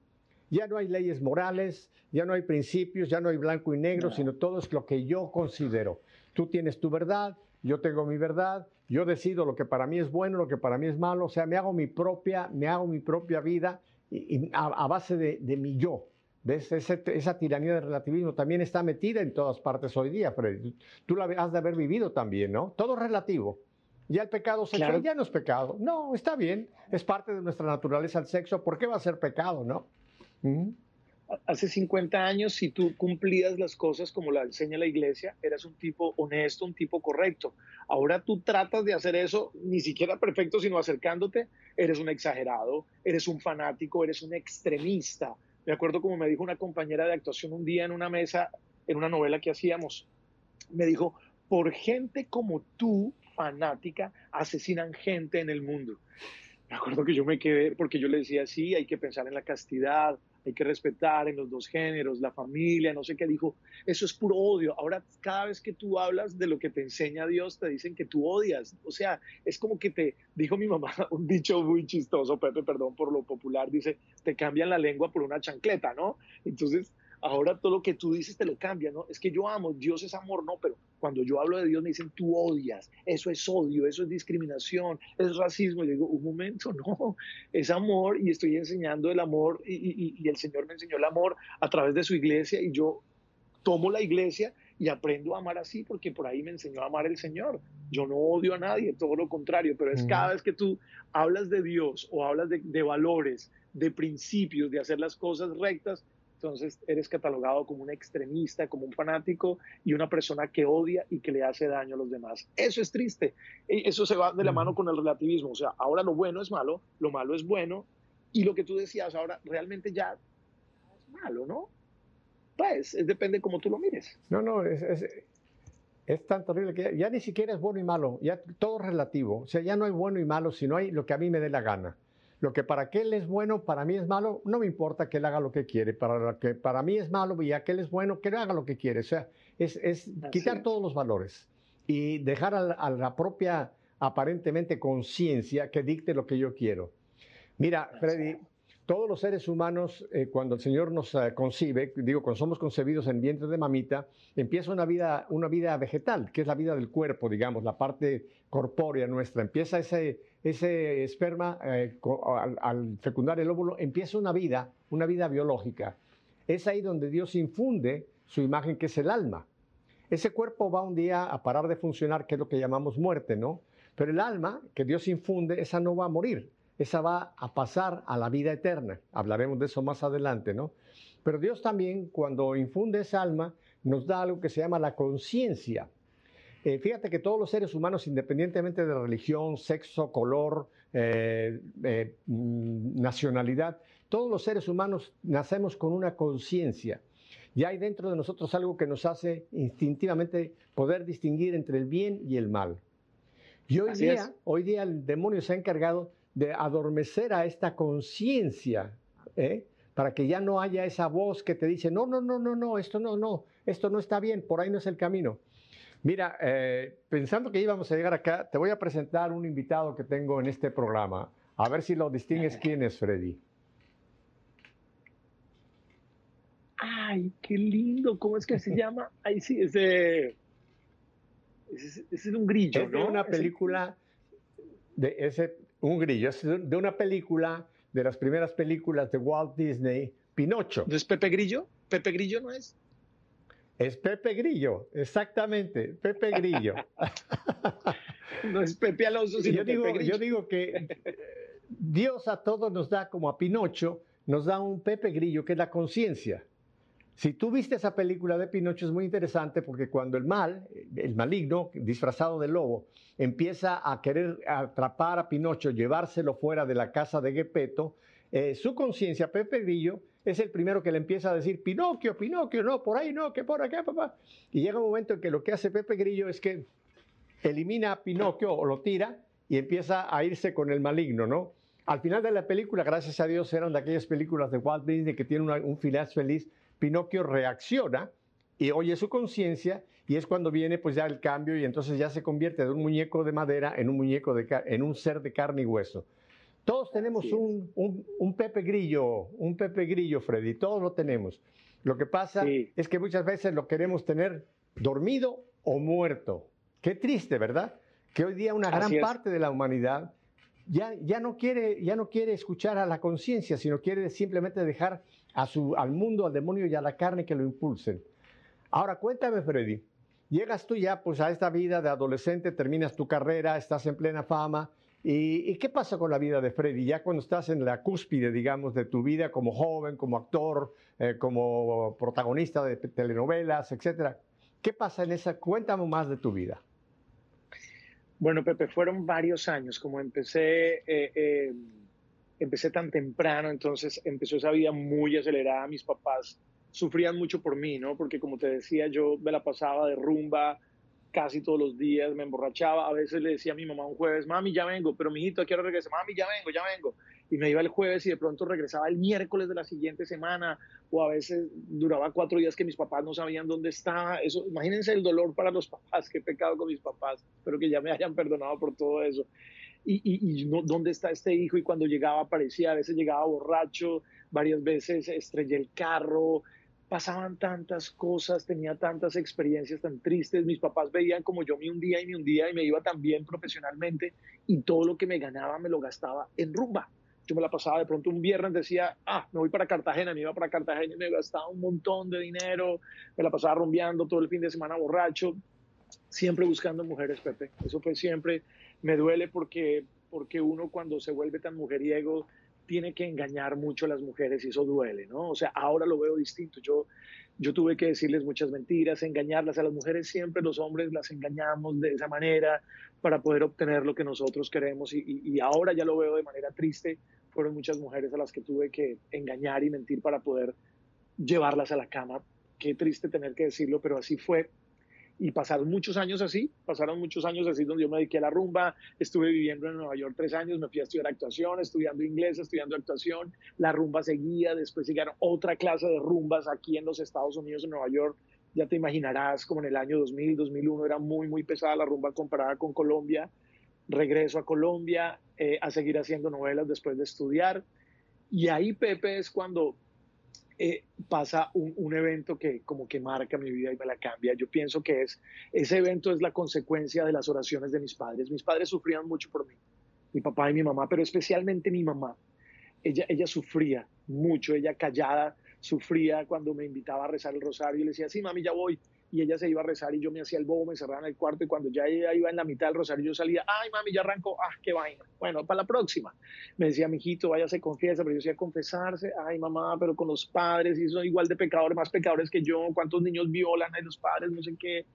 Ya no hay leyes morales, ya no hay principios, ya no hay blanco y negro, no. sino todo es lo que yo considero. Tú tienes tu verdad, yo tengo mi verdad, yo decido lo que para mí es bueno, lo que para mí es malo, o sea, me hago mi propia, me hago mi propia vida y, y a, a, base de, de, mi yo. ¿Ves? Ese, esa tiranía del relativismo también está metida en todas partes hoy día, Freddy. Tú la has de haber vivido también, ¿no? Todo relativo. Ya el pecado sexual claro. ya no es pecado. No, está bien. Es parte de nuestra naturaleza el sexo. ¿Por qué va a ser pecado, no? Hace 50 años, si tú cumplías las cosas como la enseña la iglesia, eras un tipo honesto, un tipo correcto. Ahora tú tratas de hacer eso, ni siquiera perfecto, sino acercándote, eres un exagerado, eres un fanático, eres un extremista. Me acuerdo como me dijo una compañera de actuación un día en una mesa, en una novela que hacíamos, me dijo, por gente como tú, fanática, asesinan gente en el mundo. Me acuerdo que yo me quedé, porque yo le decía, sí, hay que pensar en la castidad, hay que respetar en los dos géneros, la familia, no sé qué, dijo, eso es puro odio. Ahora, cada vez que tú hablas de lo que te enseña Dios, te dicen que tú odias. O sea, es como que te, dijo mi mamá, un dicho muy chistoso, Pepe, perdón por lo popular, dice, te cambian la lengua por una chancleta, ¿no? Entonces, ahora todo lo que tú dices te lo cambia, ¿no? Es que yo amo, Dios es amor, no, pero cuando yo hablo de Dios me dicen, tú odias, eso es odio, eso es discriminación, es racismo. Y yo digo, un momento, no, es amor y estoy enseñando el amor y, y, el Señor me enseñó el amor a través de su iglesia y yo tomo la iglesia y aprendo a amar así porque por ahí me enseñó a amar el Señor. Yo no odio a nadie, todo lo contrario, pero es cada vez que tú hablas de Dios o hablas de, de valores, de principios, de hacer las cosas rectas, entonces eres catalogado como un extremista, como un fanático y una persona que odia y que le hace daño a los demás. Eso es triste. Eso se va de la mano con el relativismo. O sea, ahora lo bueno es malo, lo malo es bueno y lo que tú decías ahora realmente ya es malo, ¿no? Pues depende cómo tú lo mires. No, no, es, es, tan terrible que ya, ni siquiera es bueno y malo, ya todo es relativo. O sea, ya no hay bueno y malo, sino hay lo que a mí me dé la gana. Lo que para aquel es bueno, para mí es malo, no me importa que él haga lo que quiere. Para lo que para mí es malo y aquel es bueno, que él haga lo que quiere. O sea, es, quitar todos los valores y dejar a, la propia, aparentemente, conciencia que dicte lo que yo quiero. Mira, Freddy, todos los seres humanos, eh, cuando el Señor nos eh, concibe, digo, cuando somos concebidos en vientre de mamita, empieza una vida, una vida vegetal, que es la vida del cuerpo, digamos, la parte corpórea nuestra. Empieza ese, ese esperma, eh, al, fecundar el óvulo, empieza una vida, una vida biológica. Es ahí donde Dios infunde su imagen, que es el alma. Ese cuerpo va un día a parar de funcionar, que es lo que llamamos muerte, ¿no? Pero el alma que Dios infunde, esa no va a morir, esa va a pasar a la vida eterna. Hablaremos de eso más adelante, ¿no? Pero Dios también, cuando infunde esa alma, nos da algo que se llama la conciencia. Eh, fíjate que todos los seres humanos, independientemente de religión, sexo, color, eh, eh, mm, nacionalidad, todos los seres humanos nacemos con una conciencia. Y hay dentro de nosotros algo que nos hace instintivamente poder distinguir entre el bien y el mal. Y hoy día, hoy día el demonio se ha encargado de adormecer a esta conciencia, para que ya no haya esa voz que te dice, no, no, no, no, no, esto no, no, esto no está bien, por ahí no es el camino. Mira, eh, pensando que íbamos a llegar acá, te voy a presentar un invitado que tengo en este programa. A ver si lo distingues quién es, Freddy. Ay, qué lindo. ¿Cómo es que se llama? Ay, sí, ese, ese, es un grillo, es de una película de ese, un grillo, es de una película de las primeras películas de Walt Disney, Pinocho. ¿No es Pepe Grillo? ¿Pepe Grillo no es? Es Pepe Grillo, exactamente, Pepe Grillo. no es Pepe Alonso, sino yo digo, Pepe Grillo. Yo digo que Dios a todos nos da, como a Pinocho, nos da un Pepe Grillo, que es la conciencia. Si tú viste esa película de Pinocho es muy interesante porque cuando el mal, el maligno, disfrazado de lobo, empieza a querer atrapar a Pinocho, llevárselo fuera de la casa de Gepetto, eh, su conciencia, Pepe Grillo, es el primero que le empieza a decir, Pinocchio, Pinocchio, no, por ahí no, que por acá, papá. Y llega un momento en que lo que hace Pepe Grillo es que elimina a Pinocchio o lo tira y empieza a irse con el maligno, ¿no? Al final de la película, gracias a Dios, eran de aquellas películas de Walt Disney que tienen un final feliz. Pinocchio reacciona y oye su conciencia y es cuando viene pues ya el cambio y entonces ya se convierte de un muñeco de madera en un muñeco de en un ser de carne y hueso. Todos tenemos un, Pepe Grillo, un Pepe Grillo, Freddy, todos lo tenemos. Lo que pasa es que muchas veces lo queremos tener dormido o muerto. Qué triste, ¿verdad? Que hoy día una gran parte de la humanidad ya, ya, no quiere, ya no quiere escuchar a la conciencia, sino quiere simplemente dejar a su, al mundo, al demonio y a la carne que lo impulsen. Ahora cuéntame, Freddy, llegas tú ya pues a esta vida de adolescente, terminas tu carrera, estás en plena fama, ¿Y, qué pasa con la vida de Freddy? Ya cuando estás en la cúspide, digamos, de tu vida como joven, como actor, eh, como protagonista de telenovelas, etcétera. ¿Qué pasa en esa? Cuéntame más de tu vida. Bueno, Pepe, fueron varios años. Como empecé, eh, eh, empecé tan temprano, entonces empezó esa vida muy acelerada. Mis papás sufrían mucho por mí, ¿no? Porque como te decía, yo me la pasaba de rumba, casi todos los días, me emborrachaba, a veces le decía a mi mamá un jueves, mami, ya vengo, pero mi hijito, quiero regresar, mami, ya vengo, ya vengo, y me iba el jueves y de pronto regresaba el miércoles de la siguiente semana, o a veces duraba cuatro días que mis papás no sabían dónde estaba, eso, imagínense el dolor para los papás, qué pecado con mis papás, espero que ya me hayan perdonado por todo eso, y, y, y no, dónde está este hijo, y cuando llegaba aparecía, a veces llegaba borracho, varias veces estrellé el carro, pasaban tantas cosas, tenía tantas experiencias tan tristes, mis papás veían como yo me hundía y me hundía y me iba tan bien profesionalmente y todo lo que me ganaba me lo gastaba en rumba. Yo me la pasaba de pronto un viernes, decía, ah, me voy para Cartagena, me iba para Cartagena y me gastaba un montón de dinero, me la pasaba rumbeando todo el fin de semana borracho, siempre buscando mujeres, Pepe. Eso fue siempre, me duele porque, porque uno cuando se vuelve tan mujeriego, tiene que engañar mucho a las mujeres y eso duele, ¿no? O sea, ahora lo veo distinto. Yo, yo tuve que decirles muchas mentiras, engañarlas a las mujeres, siempre los hombres las engañamos de esa manera para poder obtener lo que nosotros queremos y, y ahora ya lo veo de manera triste. Fueron muchas mujeres a las que tuve que engañar y mentir para poder llevarlas a la cama. Qué triste tener que decirlo, pero así fue y pasaron muchos años así, pasaron muchos años así donde yo me dediqué a la rumba, estuve viviendo en Nueva York tres años, me fui a estudiar actuación, estudiando inglés, estudiando actuación, la rumba seguía, después llegaron otra clase de rumbas aquí en los Estados Unidos, en Nueva York, ya te imaginarás, como en el año 2000, 2001 era muy, muy pesada la rumba comparada con Colombia, regreso a Colombia eh, a seguir haciendo novelas después de estudiar, y ahí Pepe es cuando eh, pasa un, evento que como que marca mi vida y me la cambia. Yo pienso que es, ese evento es la consecuencia de las oraciones de mis padres. Mis padres sufrían mucho por mí, mi papá y mi mamá, pero especialmente mi mamá. Ella, ella sufría mucho, ella callada, sufría cuando me invitaba a rezar el rosario y le decía, sí, mami, ya voy y ella se iba a rezar y yo me hacía el bobo, me cerraba en el cuarto y cuando ya ella iba en la mitad del rosario yo salía, ay mami, ya arrancó, ah, qué vaina. Bueno, para la próxima. Me decía, mijito, váyase, confiesa, pero yo decía, confesarse, ay mamá, pero con los padres y son igual de pecadores, más pecadores que yo, cuántos niños violan a los padres, no sé qué.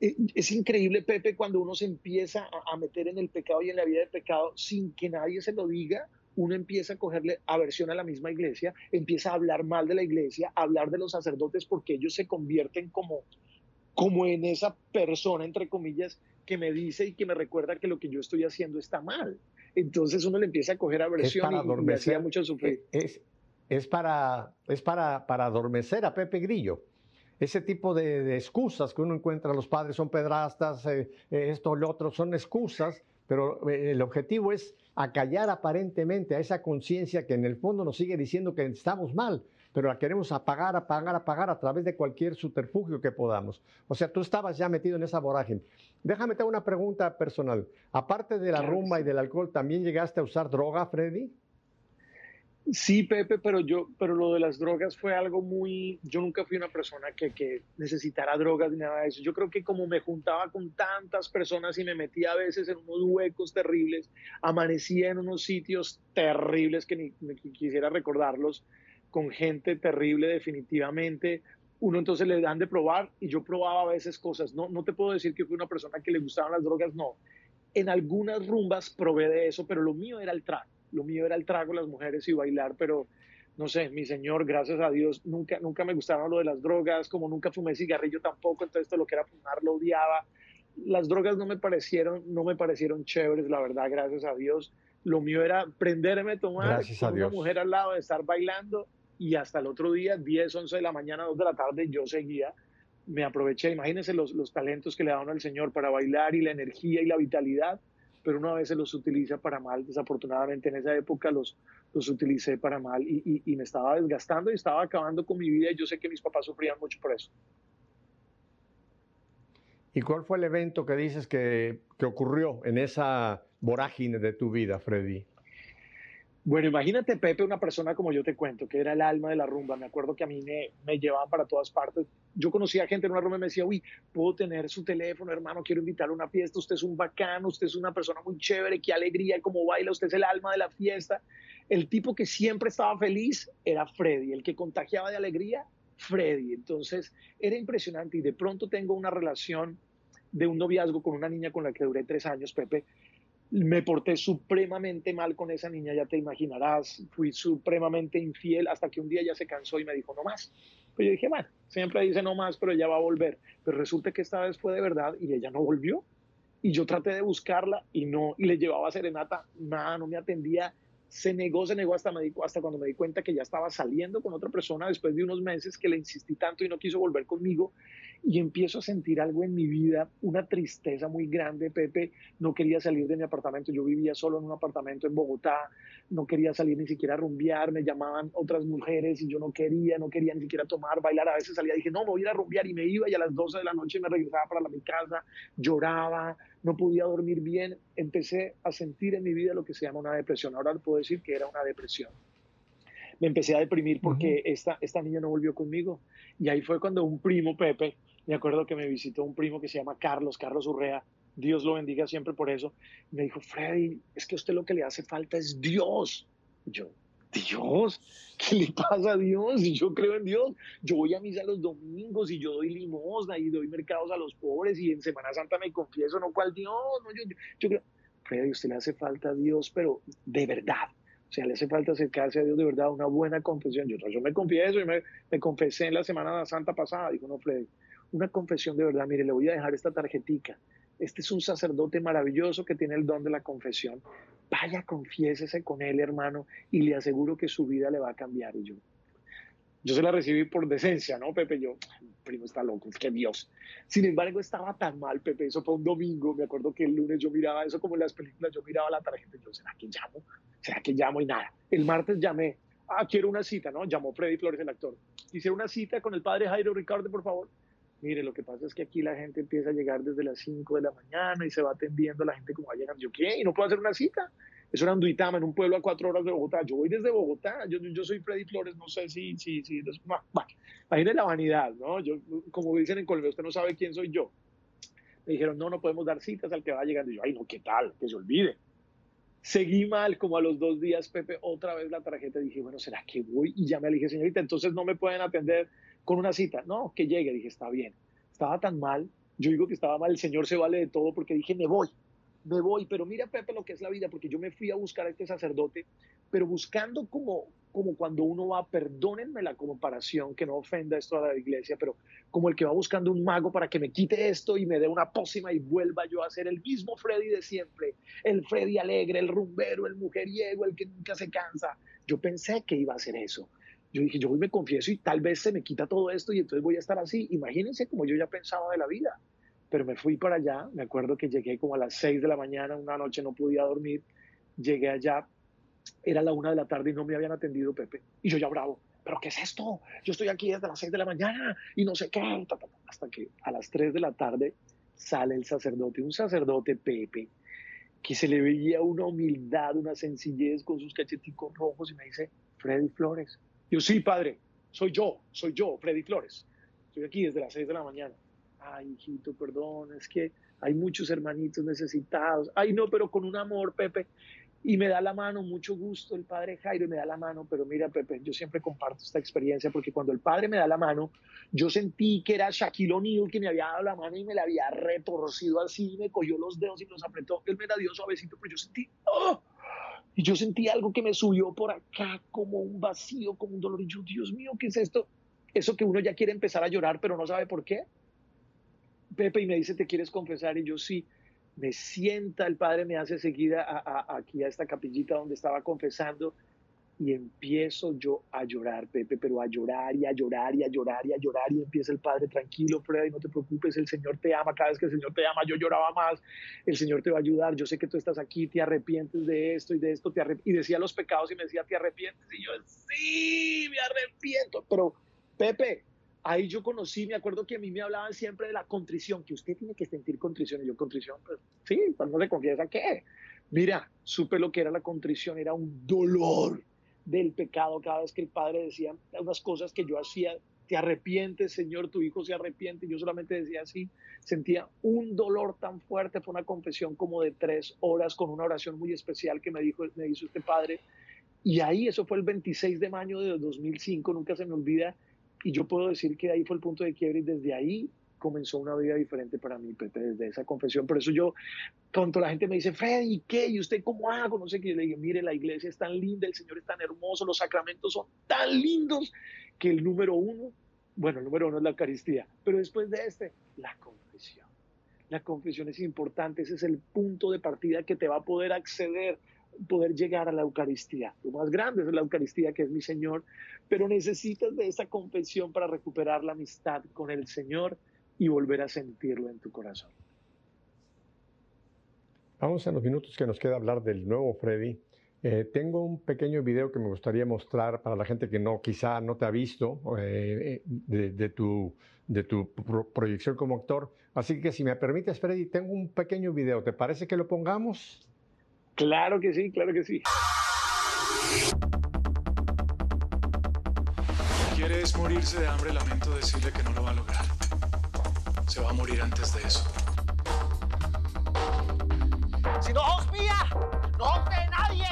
Eh, es increíble, Pepe, cuando uno se empieza a meter en el pecado y en la vida del pecado sin que nadie se lo diga, uno empieza a cogerle aversión a la misma iglesia, empieza a hablar mal de la iglesia, a hablar de los sacerdotes porque ellos se convierten como, como en esa persona, entre comillas, que me dice y que me recuerda que lo que yo estoy haciendo está mal. Entonces uno le empieza a coger aversión y, me hacía mucho sufrir. Es, es, para, es para, para adormecer a Pepe Grillo ese tipo de, excusas que uno encuentra, los padres son pedrastas, eh, eh, esto, lo otro, son excusas, pero eh, el objetivo es acallar aparentemente a esa conciencia que en el fondo nos sigue diciendo que estamos mal, pero la queremos apagar, apagar, apagar a través de cualquier subterfugio que podamos. O sea, tú estabas ya metido en esa vorágine. Déjame te una pregunta personal. Aparte de la rumba y del alcohol, ¿también llegaste a usar droga, Freddy? Sí, Pepe, pero yo, pero lo de las drogas fue algo muy, yo nunca fui una persona que, necesitara drogas ni nada de eso. Yo creo que como me juntaba con tantas personas y me metía a veces en unos huecos terribles, amanecía en unos sitios terribles que ni, ni quisiera recordarlos, con gente terrible definitivamente. Uno entonces le dan de probar y yo probaba a veces cosas. No, no te puedo decir que fui una persona que le gustaban las drogas, no. En algunas rumbas probé de eso, pero lo mío era el trato lo mío era el trago, las mujeres y bailar, pero no sé, mi señor, gracias a Dios, nunca, nunca me gustaba lo de las drogas, como nunca fumé cigarrillo tampoco, entonces todo lo que era fumar lo odiaba. Las drogas no me parecieron, no me parecieron chéveres, la verdad, gracias a Dios. Lo mío era prenderme, tomar con una mujer al lado, de estar bailando y hasta el otro día, 10, 11 de la mañana, 2 de la tarde, yo seguía. Me aproveché, imagínense los, los talentos que le daban al Señor para bailar y la energía y la vitalidad pero uno a veces los utiliza para mal. Desafortunadamente en esa época los, los utilicé para mal y, y, me estaba desgastando y estaba acabando con mi vida y yo sé que mis papás sufrían mucho por eso. ¿Y cuál fue el evento que dices que, que ocurrió en esa vorágine de tu vida, Freddy? Bueno, imagínate, Pepe, una persona como yo te cuento, que era el alma de la rumba. Me acuerdo que a mí me, me llevaban para todas partes. Yo conocía gente en una rumba y me decía, uy, puedo tener su teléfono, hermano, quiero invitar a una fiesta. Usted es un bacano, usted es una persona muy chévere, qué alegría, cómo baila, usted es el alma de la fiesta. El tipo que siempre estaba feliz era Freddy, el que contagiaba de alegría, Freddy. Entonces, era impresionante y de pronto tengo una relación de un noviazgo con una niña con la que duré tres años, Pepe, me porté supremamente mal con esa niña, ya te imaginarás, fui supremamente infiel hasta que un día ella se cansó y me dijo no más. Pues yo dije, bueno, siempre dice no más, pero ella va a volver. Pero resulta que esta vez fue de verdad y ella no volvió. Y yo traté de buscarla y no, y le llevaba serenata, nada, no me atendía. Se negó, se negó hasta, me di, hasta cuando me di cuenta que ya estaba saliendo con otra persona después de unos meses que le insistí tanto y no quiso volver conmigo y empiezo a sentir algo en mi vida, una tristeza muy grande, Pepe. No quería salir de mi apartamento, yo vivía solo en un apartamento en Bogotá, no quería salir ni siquiera a rumbear, me llamaban otras mujeres y yo no quería, no quería ni siquiera tomar, bailar. A veces salía dije, no, me voy a ir a rumbear y me iba y a las 12 de la noche me regresaba para mi casa, lloraba, no podía dormir bien. Empecé a sentir en mi vida lo que se llama una depresión. Ahora puedo decir que era una depresión me empecé a deprimir porque esta, esta niña no volvió conmigo. Y ahí fue cuando un primo, Pepe, me acuerdo que me visitó un primo que se llama Carlos, Carlos Urrea, Dios lo bendiga siempre por eso, me dijo, Freddy, es que a usted lo que le hace falta es Dios. yo, Dios, ¿qué le pasa a Dios? Y yo creo en Dios. Yo voy a misa los domingos y yo doy limosna y doy mercados a los pobres y en Semana Santa me confieso, no cual Dios, no, yo, yo, creo, Freddy, usted le hace falta a Dios, pero de verdad. O sea, le hace falta acercarse a Dios de verdad, una buena confesión. Yo, yo me confieso y me, me confesé en la Semana Santa pasada. Dijo, no, Freddy, una confesión de verdad, mire, le voy a dejar esta tarjetica. Este es un sacerdote maravilloso que tiene el don de la confesión. Vaya, confiésese con él, hermano, y le aseguro que su vida le va a cambiar. Y yo, yo se la recibí por decencia, ¿no, Pepe? Yo, primo está loco, es que Dios. Sin embargo, estaba tan mal, Pepe, eso fue un domingo, me acuerdo que el lunes yo miraba eso como en las películas, yo miraba la tarjeta yo, ¿será que llamo? ¿Será que llamo? Y nada. El martes llamé, ah, quiero una cita, ¿no? Llamó Freddy Flores, el actor. Hice una cita con el padre Jairo Ricardo, por favor mire, lo que pasa es que aquí la gente empieza a llegar desde las 5 de la mañana y se va atendiendo la gente como va llegando. Yo, ¿qué? ¿Y no puedo hacer una cita? Eso era en Duitama, en un pueblo a cuatro horas de Bogotá. Yo voy desde Bogotá, yo, yo soy Freddy Flores, no sé si, si, si, bueno, imagínate la vanidad, ¿no? Yo, como dicen en Colombia, usted no sabe quién soy yo. Me dijeron, no, no podemos dar citas al que va llegando. Y yo, ay, no, ¿qué tal? Que se olvide. Seguí mal, como a los dos días, Pepe, otra vez la tarjeta. Dije, bueno, ¿será que voy? Y ya me dije, señorita, entonces no me pueden atender con una cita. No, que llegue. Dije, está bien. Estaba tan mal. Yo digo que estaba mal. El Señor se vale de todo porque dije, me voy, me voy. Pero mira, Pepe, lo que es la vida, porque yo me fui a buscar a este sacerdote, pero buscando como, como cuando uno va, perdónenme la comparación, que no ofenda esto a la iglesia, pero como el que va buscando un mago para que me quite esto y me dé una pócima y vuelva yo a ser el mismo Freddy de siempre, el Freddy alegre, el rumbero, el mujeriego, el que nunca se cansa. Yo pensé que iba a ser eso yo dije, yo hoy me confieso y tal vez se me quita todo esto y entonces voy a estar así. Imagínense como yo ya pensaba de la vida. Pero me fui para allá, me acuerdo que llegué como a las 6 de la mañana, una noche no podía dormir, llegué allá, era la una de la tarde y no me habían atendido, Pepe. Y yo ya bravo, ¿pero qué es esto? Yo estoy aquí desde las 6 de la mañana y no sé qué. Hasta que a las 3 de la tarde sale el sacerdote, un sacerdote, Pepe, que se le veía una humildad, una sencillez con sus cacheticos rojos y me dice, Freddy Flores, yo, sí, padre, soy yo, soy yo, Freddy Flores. Estoy aquí desde las 6 de la mañana. Ay, hijito, perdón, es que hay muchos hermanitos necesitados. Ay, no, pero con un amor, Pepe. Y me da la mano, mucho gusto, el padre Jairo me da la mano, pero mira, Pepe, yo siempre comparto esta experiencia porque cuando el padre me da la mano, yo sentí que era Shaquille O'Neal que me había dado la mano y me la había retorcido así, me cogió los dedos y me los apretó. Él me la dio suavecito, pero yo sentí, ¡oh! Y yo sentí algo que me subió por acá, como un vacío, como un dolor. Y yo, Dios mío, ¿qué es esto? Eso que uno ya quiere empezar a llorar, pero no sabe por qué. Pepe y me dice, ¿te quieres confesar? Y yo sí. Me sienta, el padre me hace seguir aquí a esta capillita donde estaba confesando y empiezo yo a llorar, Pepe, pero a llorar y a llorar y a llorar y a llorar y empieza el padre, tranquilo, Freddy, no te preocupes, el Señor te ama, cada vez que el Señor te ama, yo lloraba más, el Señor te va a ayudar, yo sé que tú estás aquí, te arrepientes de esto y de esto, te y decía los pecados y me decía, te arrepientes, y yo, sí, me arrepiento, pero Pepe, ahí yo conocí, me acuerdo que a mí me hablaban siempre de la contrición, que usted tiene que sentir contrición, y yo contrición, pues sí, cuando se confiesa, ¿qué? Mira, supe lo que era la contrición, era un dolor del pecado cada vez que el Padre decía unas cosas que yo hacía, te arrepientes, Señor, tu hijo se arrepiente. Yo solamente decía así, sentía un dolor tan fuerte, fue una confesión como de tres horas con una oración muy especial que me, dijo, me hizo este Padre. Y ahí, eso fue el 26 de mayo de 2005, nunca se me olvida. Y yo puedo decir que ahí fue el punto de quiebre y desde ahí comenzó una vida diferente para mí, desde esa confesión. Por eso yo, cuando la gente me dice, Freddy, ¿qué? ¿Y usted cómo hago? No sé qué. Yo le digo, mire, la iglesia es tan linda, el Señor es tan hermoso, los sacramentos son tan lindos que el número uno, bueno, el número uno es la Eucaristía, pero después de este, la confesión. La confesión es importante, ese es el punto de partida que te va a poder acceder poder llegar a la Eucaristía. Lo más grande es la Eucaristía, que es mi Señor, pero necesitas de esa confesión para recuperar la amistad con el Señor y volver a sentirlo en tu corazón. Vamos a los minutos que nos queda hablar del nuevo Freddy. Eh, tengo un pequeño video que me gustaría mostrar para la gente que no, quizá no te ha visto eh, de, tu, de tu proyección como actor. Así que si me permites, Freddy, tengo un pequeño video. ¿Te parece que lo pongamos? Claro que sí, claro que sí. ¿Quieres morirse de hambre? Lamento decirle que no lo va a lograr se va a morir antes de eso. Si no os mía, no os de nadie.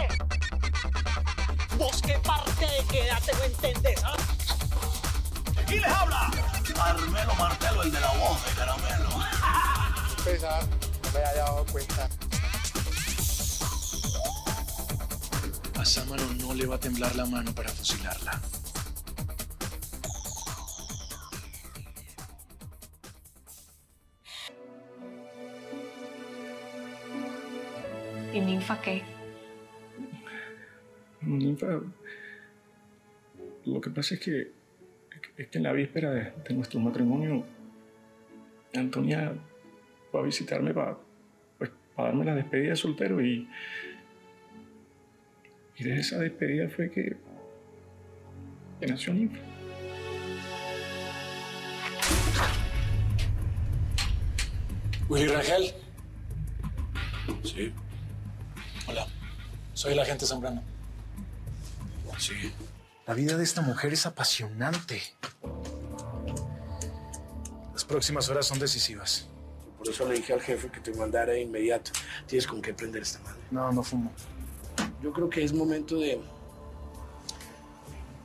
Vos qué parte quédate no entendés, ¿ah? ¿Quién les habla? Carmelo Martelo, el de la voz de caramelo. Pesar, no me haya dado cuenta. A Sámaro no le va a temblar la mano para fusilarla. ¿Y Ninfa qué? Ninfa. Lo que pasa es que, es que en la víspera de, nuestro matrimonio, Antonia fue a visitarme para, pues, para darme la despedida de soltero y. Y de esa despedida fue que, que nació Ninfa. Willy Rangel. Sí. Hola, soy el agente Zambrano. Sí. La vida de esta mujer es apasionante. Las próximas horas son decisivas. Por eso le dije al jefe que te mandara de inmediato. Tienes con qué prender esta madre. No, no fumo. Yo creo que es momento de.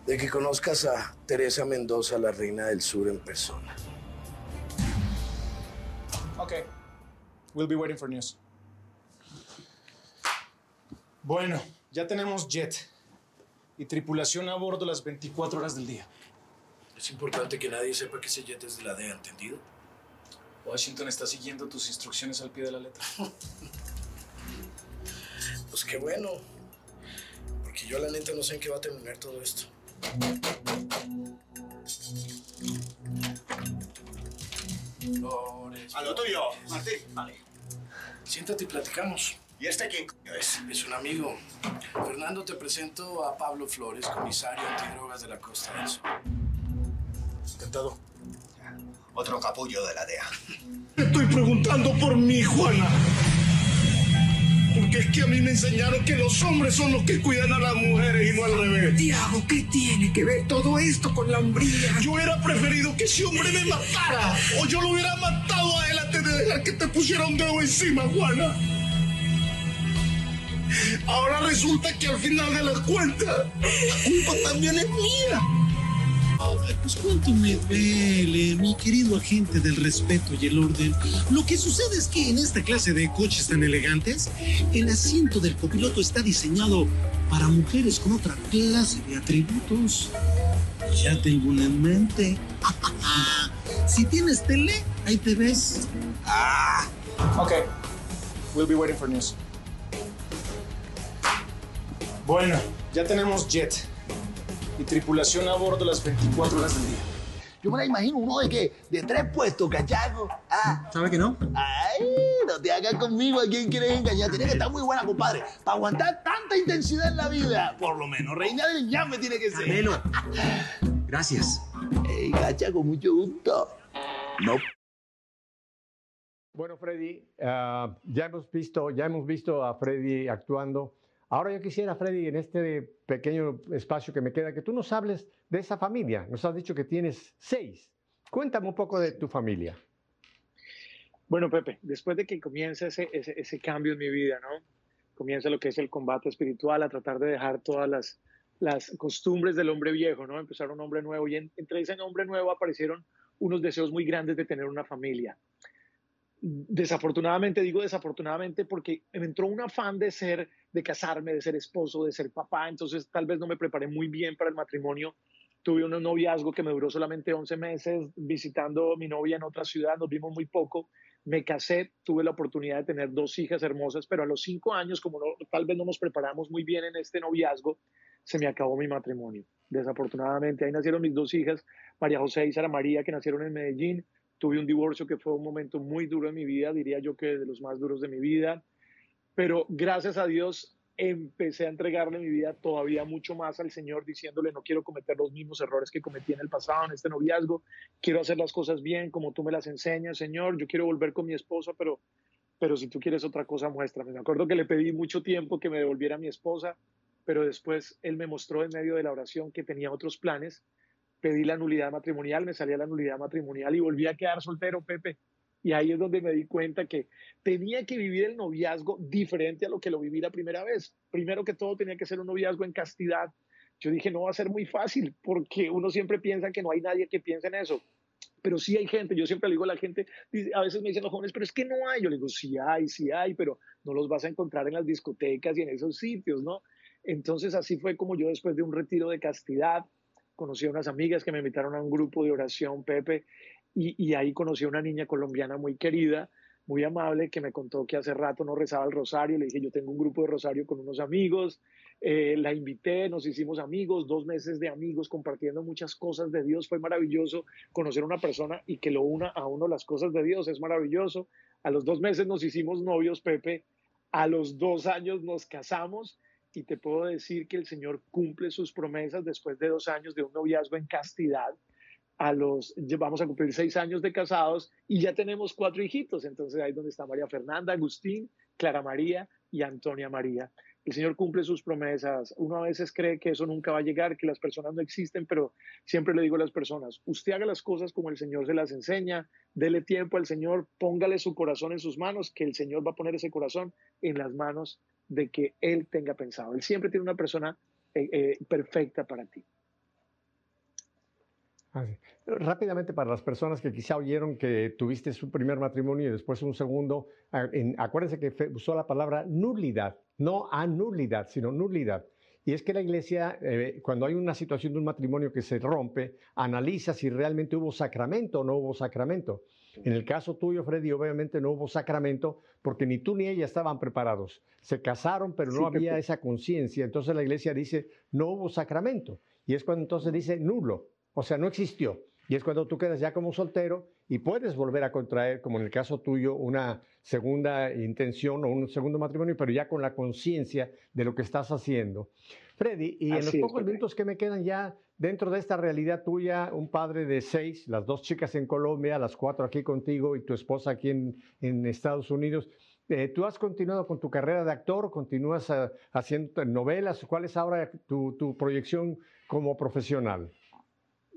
de que conozcas a Teresa Mendoza, la reina del sur, en persona. Okay. We'll be waiting for news. Bueno, ya tenemos jet y tripulación a bordo las 24 horas del día. Es importante que nadie sepa que ese jet es de la DEA, ¿entendido? Washington está siguiendo tus instrucciones al pie de la letra. pues qué bueno. Porque yo la neta no sé en qué va a terminar todo esto. A lo tuyo, Martín. Vale. Siéntate y platicamos. ¿Y este quién es? Es un amigo. Fernando, te presento a Pablo Flores, comisario antidrogas de la Costa del Sol. Encantado. Otro capullo de la DEA. Estoy preguntando por mi Juana. Porque es que a mí me enseñaron que los hombres son los que cuidan a las mujeres y no al revés. Tiago, ¿qué tiene que ver todo esto con la hombría? Yo hubiera preferido que ese hombre me matara. O yo lo hubiera matado a él antes de dejar que te pusiera un dedo encima, Juana. Ahora resulta que al final de la cuenta, la culpa también es mía. Pues cuánto me duele, mi querido agente del respeto y el orden. Lo que sucede es que en esta clase de coches tan elegantes, el asiento del copiloto está diseñado para mujeres con otra clase de atributos. Ya tengo una en mente. si tienes tele, ahí te ves. Ah. Ok. We'll be waiting for news. Bueno, ya tenemos jet y tripulación a bordo las 24 horas del día. Yo me la imagino uno de que de tres puestos, cachaco. Ah. ¿Sabe que no? Ay, no te hagas conmigo a quien quieres engañar. Tiene que estar muy buena, compadre, para aguantar tanta intensidad en la vida. Por lo menos, reina del llame tiene que ser. Camelo. Gracias. Ey, cachaco, mucho gusto. No. Bueno, Freddy, uh, ya hemos visto, ya hemos visto a Freddy actuando. Ahora yo quisiera, Freddy, en este pequeño espacio que me queda, que tú nos hables de esa familia. Nos has dicho que tienes seis. Cuéntame un poco de tu familia. Bueno, Pepe, después de que comienza ese, ese, cambio en mi vida, ¿no? Comienza lo que es el combate espiritual, a tratar de dejar todas las, las costumbres del hombre viejo, ¿no? Empezar un hombre nuevo y entre ese hombre nuevo aparecieron unos deseos muy grandes de tener una familia desafortunadamente, digo desafortunadamente porque me entró un afán de ser, de casarme, de ser esposo, de ser papá, entonces tal vez no me preparé muy bien para el matrimonio. Tuve un noviazgo que me duró solamente 11 meses visitando a mi novia en otra ciudad, nos vimos muy poco, me casé, tuve la oportunidad de tener dos hijas hermosas, pero a los cinco años, como tal vez no nos preparamos muy bien en este noviazgo, se me acabó mi matrimonio. Desafortunadamente, ahí nacieron mis dos hijas, María José y Sara María, que nacieron en Medellín. Tuve un divorcio que fue un momento muy duro en mi vida, diría yo que de los más duros de mi vida, pero gracias a Dios empecé a entregarle mi vida todavía mucho más al Señor, diciéndole, no quiero cometer los mismos errores que cometí en el pasado, en este noviazgo, quiero hacer las cosas bien como tú me las enseñas, Señor, yo quiero volver con mi esposa, pero, pero si tú quieres otra cosa, muéstrame. Me acuerdo que le pedí mucho tiempo que me devolviera a mi esposa, pero después Él me mostró en medio de la oración que tenía otros planes pedí la nulidad matrimonial, me salía la nulidad matrimonial y volví a quedar soltero, Pepe. Y ahí es donde me di cuenta que tenía que vivir el noviazgo diferente a lo que lo viví la primera vez. Primero que todo tenía que ser un noviazgo en castidad. Yo dije, no va a ser muy fácil porque uno siempre piensa que no hay nadie que piense en eso. Pero sí hay gente, yo siempre le digo a la gente, a veces me dicen los jóvenes, pero es que no hay. Yo le digo, sí hay, sí hay, pero no los vas a encontrar en las discotecas y en esos sitios, ¿no? Entonces así fue como yo después de un retiro de castidad, conocí a unas amigas que me invitaron a un grupo de oración, Pepe, y, ahí conocí a una niña colombiana muy querida, muy amable, que me contó que hace rato no rezaba el rosario. Le dije, yo tengo un grupo de rosario con unos amigos. Eh, la invité, nos hicimos amigos, dos meses de amigos, compartiendo muchas cosas de Dios. Fue maravilloso conocer a una persona y que lo una a uno las cosas de Dios. Es maravilloso. A los dos meses nos hicimos novios, Pepe. A los dos años nos casamos y te puedo decir que el Señor cumple sus promesas después de dos años de un noviazgo en castidad. A los, vamos a cumplir seis años de casados y ya tenemos cuatro hijitos. Entonces ahí donde está María Fernanda, Agustín, Clara María y Antonia María. El Señor cumple sus promesas. Uno a veces cree que eso nunca va a llegar, que las personas no existen, pero siempre le digo a las personas, usted haga las cosas como el Señor se las enseña, dele tiempo al Señor, póngale su corazón en sus manos, que el Señor va a poner ese corazón en las manos de que Él tenga pensado. Él siempre tiene una persona eh, eh, perfecta para ti. Rápidamente, para las personas que quizá oyeron que tuviste su primer matrimonio y después un segundo, acuérdense que usó la palabra nulidad, no anulidad, sino nulidad. Y es que la iglesia, eh, cuando hay una situación de un matrimonio que se rompe, analiza si realmente hubo sacramento o no hubo sacramento. En el caso tuyo, Freddy, obviamente no hubo sacramento porque ni tú ni ella estaban preparados. Se casaron, pero no había esa conciencia. Entonces la iglesia dice, no hubo sacramento. Y es cuando entonces dice nulo, o sea, no existió. Y es cuando tú quedas ya como soltero y puedes volver a contraer, como en el caso tuyo, una segunda intención o un segundo matrimonio, pero ya con la conciencia de lo que estás haciendo. Freddy, y en los pocos minutos que me quedan ya dentro de esta realidad tuya, un padre de seis, las dos chicas en Colombia, las cuatro aquí contigo y tu esposa aquí en, Estados Unidos, eh, ¿tú has continuado con tu carrera de actor? ¿Continúas eh, haciendo novelas? ¿Cuál es ahora tu, tu proyección como profesional?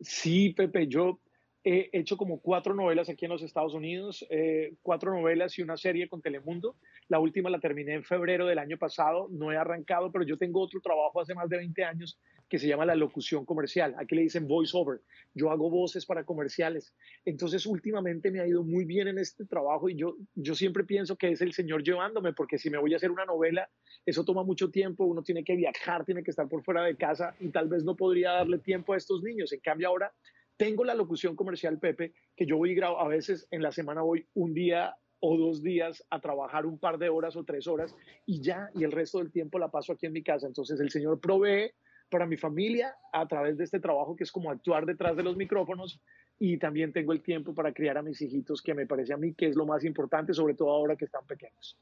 Sí, Pepe, yo he hecho como cuatro novelas aquí en los Estados Unidos, eh, cuatro novelas y una serie con Telemundo. La última la terminé en febrero del año pasado, no he arrancado, pero yo tengo otro trabajo hace más de 20 años que se llama la locución comercial. Aquí le dicen voice over. Yo hago voces para comerciales. Entonces, últimamente me ha ido muy bien en este trabajo y yo, yo siempre pienso que es el Señor llevándome, porque si me voy a hacer una novela, eso toma mucho tiempo, uno tiene que viajar, tiene que estar por fuera de casa y tal vez no podría darle tiempo a estos niños. En cambio, ahora tengo la locución comercial, Pepe, que yo voy a veces en la semana voy un día o dos días a trabajar un par de horas o tres horas y ya, y el resto del tiempo la paso aquí en mi casa. Entonces el Señor provee para mi familia a través de este trabajo que es como actuar detrás de los micrófonos y también tengo el tiempo para criar a mis hijitos, que me parece a mí que es lo más importante, sobre todo ahora que están pequeños.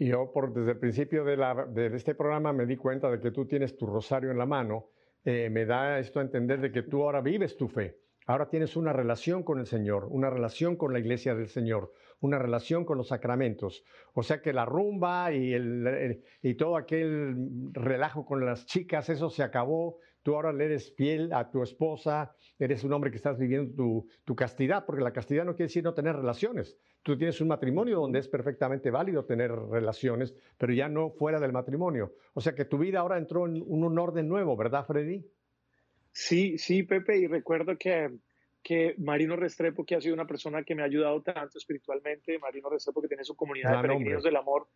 Yo por, desde el principio de, de este programa me di cuenta de que tú tienes tu rosario en la mano. Eh, me da esto a entender de que tú ahora vives tu fe. Ahora tienes una relación con el Señor, una relación con la iglesia del Señor, una relación con los sacramentos. O sea que la rumba y, el, y todo aquel relajo con las chicas, eso se acabó. Tú ahora le eres fiel a tu esposa, eres un hombre que estás viviendo tu, tu castidad, porque la castidad no quiere decir no tener relaciones. Tú tienes un matrimonio donde es perfectamente válido tener relaciones, pero ya no fuera del matrimonio. O sea que tu vida ahora entró en un orden nuevo, ¿verdad, Freddy? Sí, sí, Pepe, y recuerdo que, que Marino Restrepo, que ha sido una persona que me ha ayudado tanto espiritualmente, Marino Restrepo, que tiene su comunidad de peregrinos del amor,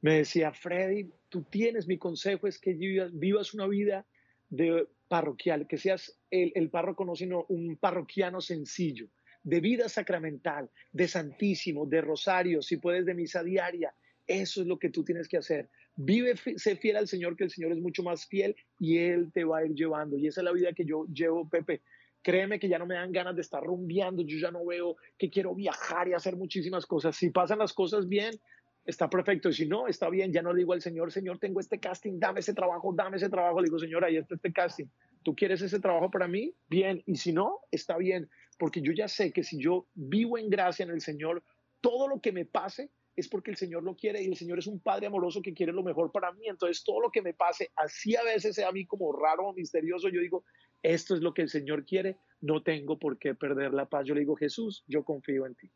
me decía, Freddy, tú tienes, mi consejo es que vivas, una vida de parroquial, que seas el, el párroco, no sino un parroquiano sencillo, de vida sacramental, de santísimo, de rosario, si puedes de misa diaria. Eso es lo que tú tienes que hacer. Vive, sé fiel al Señor, que el Señor es mucho más fiel y Él te va a ir llevando. Y esa es la vida que yo llevo, Pepe. Créeme que ya no me dan ganas de estar rumbeando, yo ya no veo que quiero viajar y hacer muchísimas cosas. Si pasan las cosas bien, está perfecto. Y si no, está bien, ya no le digo al Señor, Señor, tengo este casting, dame ese trabajo, dame ese trabajo. Le digo, Señor, ahí está este casting. ¿Tú quieres ese trabajo para mí? Bien. Y si no, está bien. Porque yo ya sé que si yo vivo en gracia en el Señor, todo lo que me pase es porque el Señor lo quiere y el Señor es un Padre amoroso que quiere lo mejor para mí. Entonces, todo lo que me pase, así a veces sea a mí como raro o misterioso, yo digo, esto es lo que el Señor quiere, no tengo por qué perder la paz. Yo le digo, Jesús, yo confío en ti.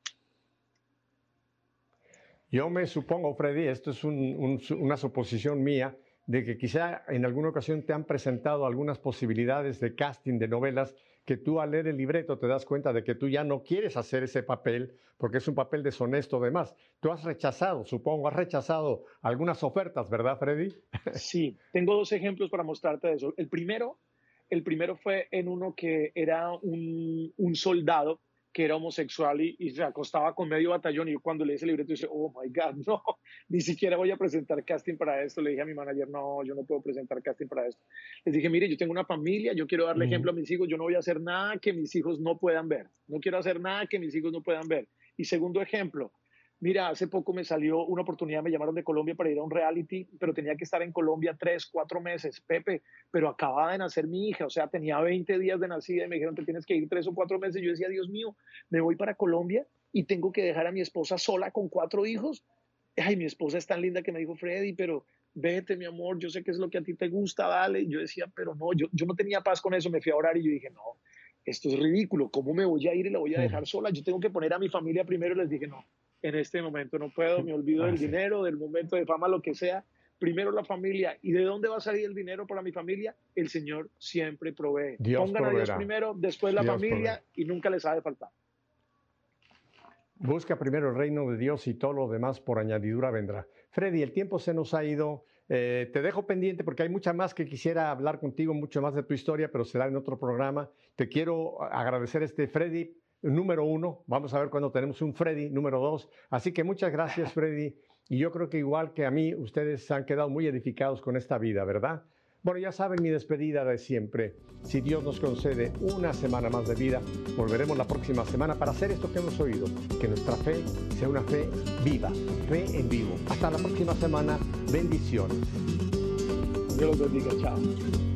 Yo me supongo, Freddy, esto es una suposición mía, de que quizá en alguna ocasión te han presentado algunas posibilidades de casting de novelas que tú al leer el libreto te das cuenta de que tú ya no quieres hacer ese papel porque es un papel deshonesto además. Tú has rechazado, supongo, has rechazado algunas ofertas, ¿verdad, Freddy? Sí, tengo dos ejemplos para mostrarte de eso. El primero, el primero fue en uno que era un, un soldado que era homosexual y, se acostaba con medio batallón y yo cuando le hice el libreto dije, oh my God, no, ni siquiera voy a presentar casting para esto. Le dije a mi manager, no, yo no puedo presentar casting para esto. Les dije, mire, yo tengo una familia, yo quiero darle ejemplo a mis hijos, yo no voy a hacer nada que mis hijos no puedan ver, no quiero hacer nada que mis hijos no puedan ver. Y segundo ejemplo, Mira, hace poco me salió una oportunidad, me llamaron de Colombia para ir a un reality, pero tenía que estar en Colombia tres, cuatro meses, Pepe, pero acababa de nacer mi hija, o sea, tenía 20 días de nacida y me dijeron, te tienes que ir tres o cuatro meses. Yo decía, Dios mío, me voy para Colombia y tengo que dejar a mi esposa sola con cuatro hijos. Ay, mi esposa es tan linda que me dijo, Freddy, pero vete, mi amor, yo sé que es lo que a ti te gusta, dale. Yo decía, pero no, yo, yo no tenía paz con eso, me fui a orar y yo dije, no, esto es ridículo, ¿cómo me voy a ir y la voy a dejar sola? Yo tengo que poner a mi familia primero y les dije, no, en este momento no puedo, me olvido del dinero, del momento de fama, lo que sea. Primero la familia. ¿Y de dónde va a salir el dinero para mi familia? El Señor siempre provee. Pongan a Dios primero, después la familia y nunca les ha de faltar. Busca primero el reino de Dios y todo lo demás por añadidura vendrá. Freddy, el tiempo se nos ha ido. Eh, te dejo pendiente porque hay mucha más que quisiera hablar contigo, mucho más de tu historia, pero será en otro programa. Te quiero agradecer este Freddy número uno. Vamos a ver cuando tenemos un Freddy número dos. Así que muchas gracias, Freddy. Y yo creo que igual que a mí, ustedes han quedado muy edificados con esta vida, ¿verdad? Bueno, ya saben mi despedida de siempre. Si Dios nos concede una semana más de vida, volveremos la próxima semana para hacer esto que hemos oído, que nuestra fe sea una fe viva, fe en vivo. Hasta la próxima semana. Bendiciones. Dios los bendiga. Chao.